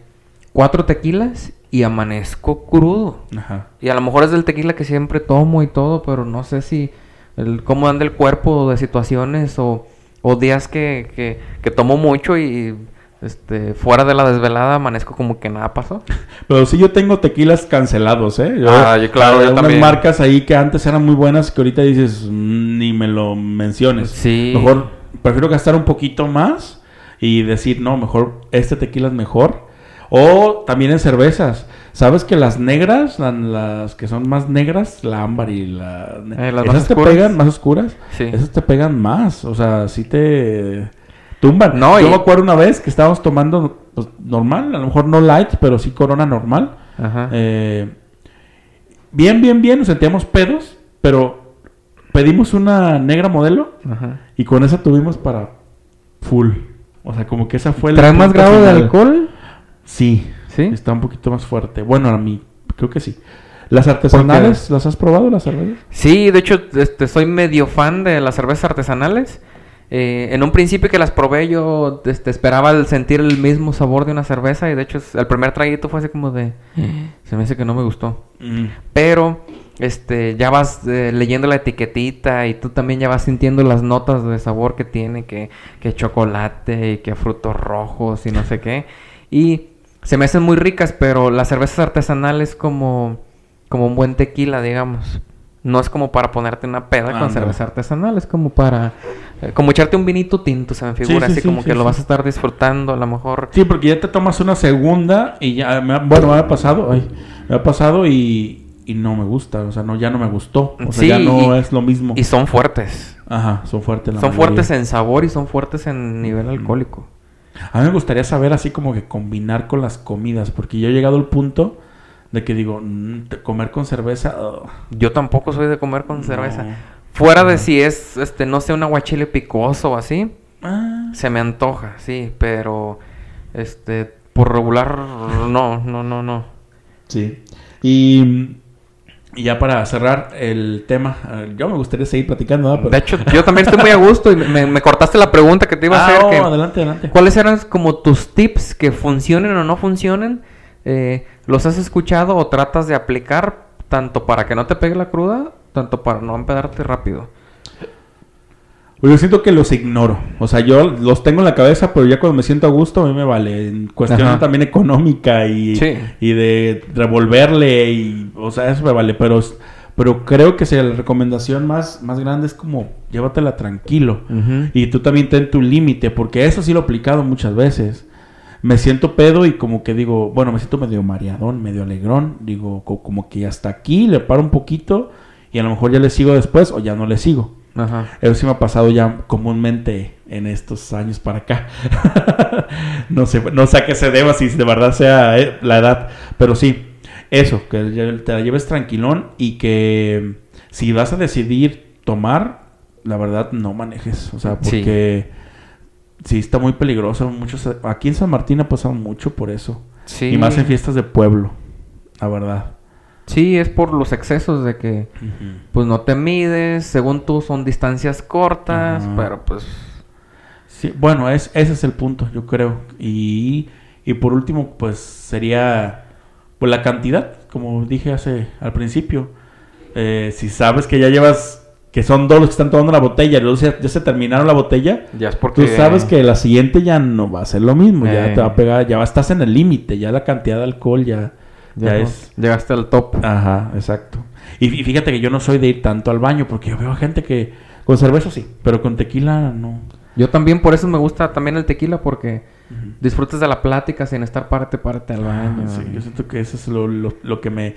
cuatro tequilas y amanezco crudo. Ajá. Y a lo mejor es del tequila que siempre tomo y todo, pero no sé si el, cómo anda el cuerpo de situaciones o, o días que, que, que tomo mucho y este fuera de la desvelada amanezco como que nada pasó. Pero sí yo tengo tequilas cancelados, ¿eh? Yo- Ah, yo- claro, yo unas también. marcas ahí que antes eran muy buenas que ahorita dices, "Mm, ni me lo menciones. Sí. Mejor prefiero gastar un poquito más y decir, no, mejor este tequila es mejor. O también en cervezas. ¿Sabes que las negras, la- las que son más negras, la ámbar y la... Eh, las esas más te oscuras. pegan más oscuras? Sí. Esas te pegan más. O sea, sí te tumban. No, Yo y- me acuerdo una vez que estábamos tomando pues, normal, a lo mejor no light, pero sí corona normal. Ajá. Eh, bien, bien, bien, nos sentíamos pedos, pero pedimos una negra modelo Ajá. y con esa tuvimos para full. O sea, como que esa fue el ¿Trae más grado de alcohol? Sí, ¿Sí? está un poquito más fuerte. Bueno, a mí creo que sí. ¿Las artesanales las has probado, las cervezas? Sí, de hecho, este, soy medio fan de las cervezas artesanales. Eh, en un principio que las probé, yo este, esperaba el sentir el mismo sabor de una cerveza. Y de hecho, el primer traguito fue así como de. Se me hace que no me gustó. Pero, este, ya vas eh, leyendo la etiquetita y tú también ya vas sintiendo las notas de sabor que tiene, que, que chocolate y que frutos rojos y no sé qué. Y se me hacen muy ricas, pero las cervezas artesanales como, como un buen tequila, digamos. No es como para ponerte una peda con cerveza artesanal, es como para... eh, como echarte un vinito tinto, se me figura, sí, así sí, como que lo vas a estar disfrutando, a lo mejor... Sí, porque ya te tomas una segunda y ya, me ha- bueno, me ha pasado, ay, me ha pasado y, y no me gusta, o sea, no, ya no me gustó, o sea, ya no y- es lo mismo. Y son fuertes. Ajá, son fuertes la Son mayoría. fuertes en sabor y son fuertes en nivel alcohólico. A mí me gustaría saber así como que combinar con las comidas, porque yo he llegado al punto de que digo, mm, comer con cerveza, ugh, Yo tampoco soy de comer con No. Fuera de si es, este, no sé, un aguachile picoso o así, ah, se me antoja, sí, pero, este, por regular, no, no, no, no. sí. Y, y ya para cerrar el tema, eh, yo me gustaría seguir platicando, ¿verdad? Pero- De hecho, yo también estoy muy a gusto y me, me cortaste la pregunta que te iba a Ah, hacer. oh, que- adelante, adelante. ¿Cuáles eran como tus tips que funcionen o no funcionen? Eh, ¿Los has escuchado o tratas de aplicar tanto para que no te pegue la cruda, tanto para no empedarte rápido? Pues yo siento que los ignoro. O sea, yo los tengo en la cabeza, pero ya cuando me siento a gusto, a mí me vale. En cuestión Ajá. también económica y, Sí. y de revolverle y... O sea, eso me vale. Pero, pero creo que si la recomendación más, más grande es como llévatela tranquilo. Y tú también ten tu límite, porque eso sí lo he aplicado muchas veces. Me siento pedo y como que digo, bueno, me siento medio mareadón, medio alegrón. Digo, co- como que hasta aquí le paro un poquito y a lo mejor ya le sigo después o ya no le sigo. Ajá. Eso sí me ha pasado ya comúnmente en estos años para acá. no sé, no sé a qué se deba, si de verdad sea eh, la edad. Pero sí, eso, que te la lleves tranquilón y que si vas a decidir tomar, la verdad no manejes. O sea, Sí. porque sí, está muy peligroso. Muchos, aquí en San Martín ha pasado mucho por eso. Sí. Y más en fiestas de pueblo, la verdad. Sí, es por los excesos de que pues no te mides, según tú son distancias cortas, pero pues Sí, bueno, es, ese es el punto, yo creo. Y, y por último, pues sería pues la cantidad, como dije hace al principio. Eh, si sabes que ya llevas, que son dos los que están tomando la botella, luego ya, ya se terminaron la botella, Ya es porque... tú sabes que la siguiente ya no va a ser lo mismo, ya Eh. te va a pegar, ya estás en el límite, ya la cantidad de alcohol ya, ya, Ya es... Llegaste al top. Ajá, exacto. Y, fíjate que yo no soy de ir tanto al baño, porque yo veo gente que con cerveza sí, pero con tequila no. Yo también, por eso me gusta también el tequila, porque disfrutas de la plática sin estar parte, parte al baño. Ah, Sí, yo siento que eso es lo, lo- lo que me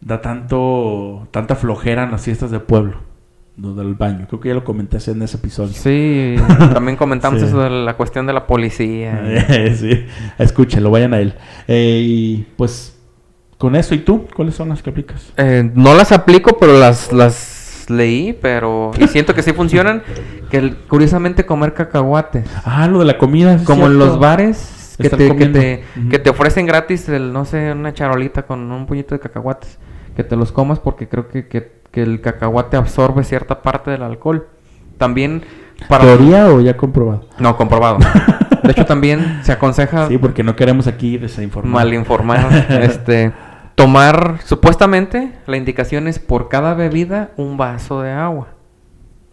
da tanto tanta flojera en las fiestas de pueblo, lo del baño. Creo que ya lo comenté en ese episodio. Sí, también comentamos Sí. eso de la cuestión de la policía. sí, escúchenlo, vayan a él. Eh, y pues con eso, ¿y tú? ¿Cuáles son las que aplicas? Eh, no las aplico, pero las, las leí, pero... Y siento que sí funcionan. Que el- curiosamente comer cacahuates. Ah, lo de la comida. es Como en los bares que te, que, te, que te ofrecen gratis, el, no sé, una charolita con un puñito de cacahuates. Que te los comas porque creo que, que, que el cacahuate absorbe cierta parte del alcohol. También para... ¿Teoría o ya comprobado? No, comprobado. De hecho, también se aconseja Sí, porque no queremos aquí desinformar. mal informar. este, tomar, supuestamente, la indicación es por cada bebida un vaso de agua.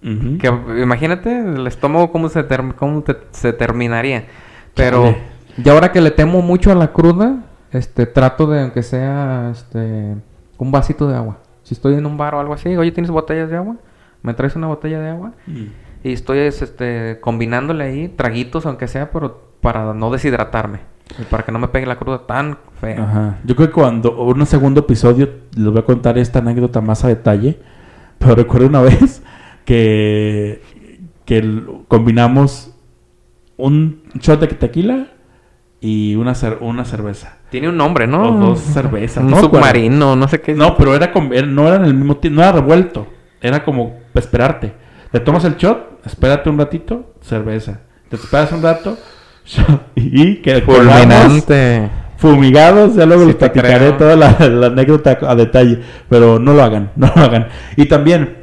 Que imagínate el estómago cómo se, cómo te- se terminaría. Pero Chale. y ahora que le temo mucho a la cruda, este trato de aunque sea este un vasito de agua. Si estoy en un bar o algo así, oye, ¿tienes botellas de agua? ¿Me traes una botella de agua? Mm. Y estoy es, este combinándole ahí traguitos aunque sea, pero para no deshidratarme y para que no me pegue la cruda tan fea. Ajá. Yo creo que cuando un segundo episodio les voy a contar esta anécdota más a detalle. Pero recuerdo una vez que, que combinamos un shot de tequila y una, cer- una cerveza. Tiene un nombre, ¿no? O dos cervezas. Un no submarino, no sé qué. No, pero era era- no era en el mismo no era revuelto. Era como esperarte. Te tomas el shot, espérate un ratito, cerveza. Te esperas un rato. Y que fulminante. fumigados, ya luego Sí les platicaré creo. toda la, la anécdota a detalle, pero no lo hagan, no lo hagan. Y también,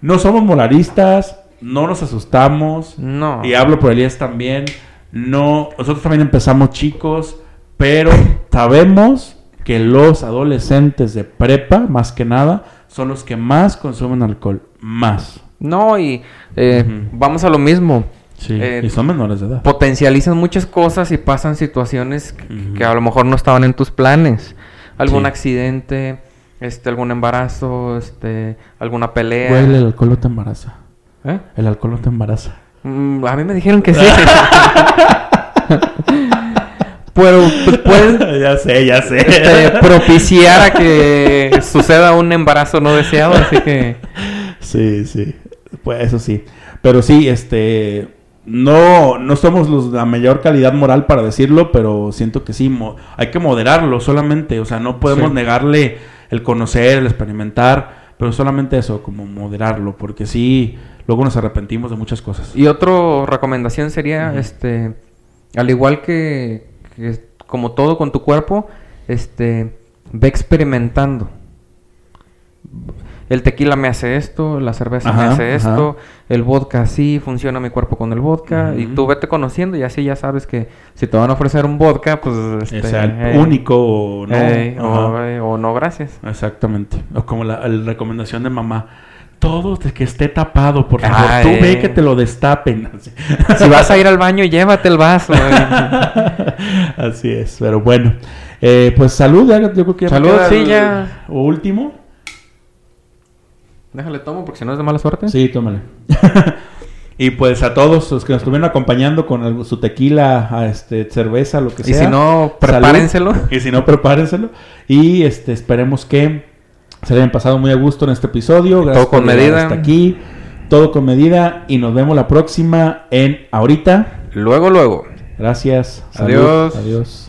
no somos moralistas, no nos asustamos, No. y hablo por Elías también, no, nosotros también empezamos chicos, pero sabemos que los adolescentes de prepa, más que nada, son los que más consumen alcohol, más. No, y eh, vamos a lo mismo. Sí, Eh, y son menores de edad. Potencializan muchas cosas y pasan situaciones que, a lo mejor no estaban en tus planes. Algún Sí. accidente, este, algún embarazo, este, alguna pelea. Güey, el alcohol no te embaraza. ¿Eh? El alcohol no te embaraza. Mm, a mí me dijeron que sí. Pero pues, puede ya sé, ya sé. este, propiciar a que suceda un embarazo no deseado, así que Sí, sí. Pues eso sí. Pero sí, este. No, no somos los de la mayor calidad moral para decirlo, pero siento que sí, mo- hay que moderarlo solamente. O sea, no podemos Sí. negarle el conocer, el experimentar, pero solamente eso, como moderarlo, porque sí, luego nos arrepentimos de muchas cosas. Y otra recomendación sería, este, al igual que, que como todo con tu cuerpo, este, ve experimentando. El tequila me hace esto, la cerveza me hace ajá. esto, el vodka así, funciona mi cuerpo con el vodka, y tú vete conociendo y así ya sabes que si te van a ofrecer un vodka, pues este, sea, el eh, único o no. eh, o, eh, no, gracias. Exactamente. O como la, la recomendación de mamá. Todo de que esté tapado, por favor. Ah, Tú eh. ve que te lo destapen. Si vas a ir al baño, llévate el vaso. eh. Así es, pero bueno. Eh, pues salud, yo creo que Salud, sí, ya. O último. Déjale tomo porque si no es de mala suerte. Sí, tómale. y pues a todos los que nos estuvieron acompañando con el- su tequila, a este, cerveza, lo que Y sea. si no, salud. prepárenselo. Y si no, prepárenselo. Y este, esperemos que se le hayan pasado muy a gusto en este episodio. Gracias Todo con por medida. Hasta aquí. Todo con medida. Y nos vemos la próxima en Ahorita. Luego, luego. Gracias. Adiós. Adiós.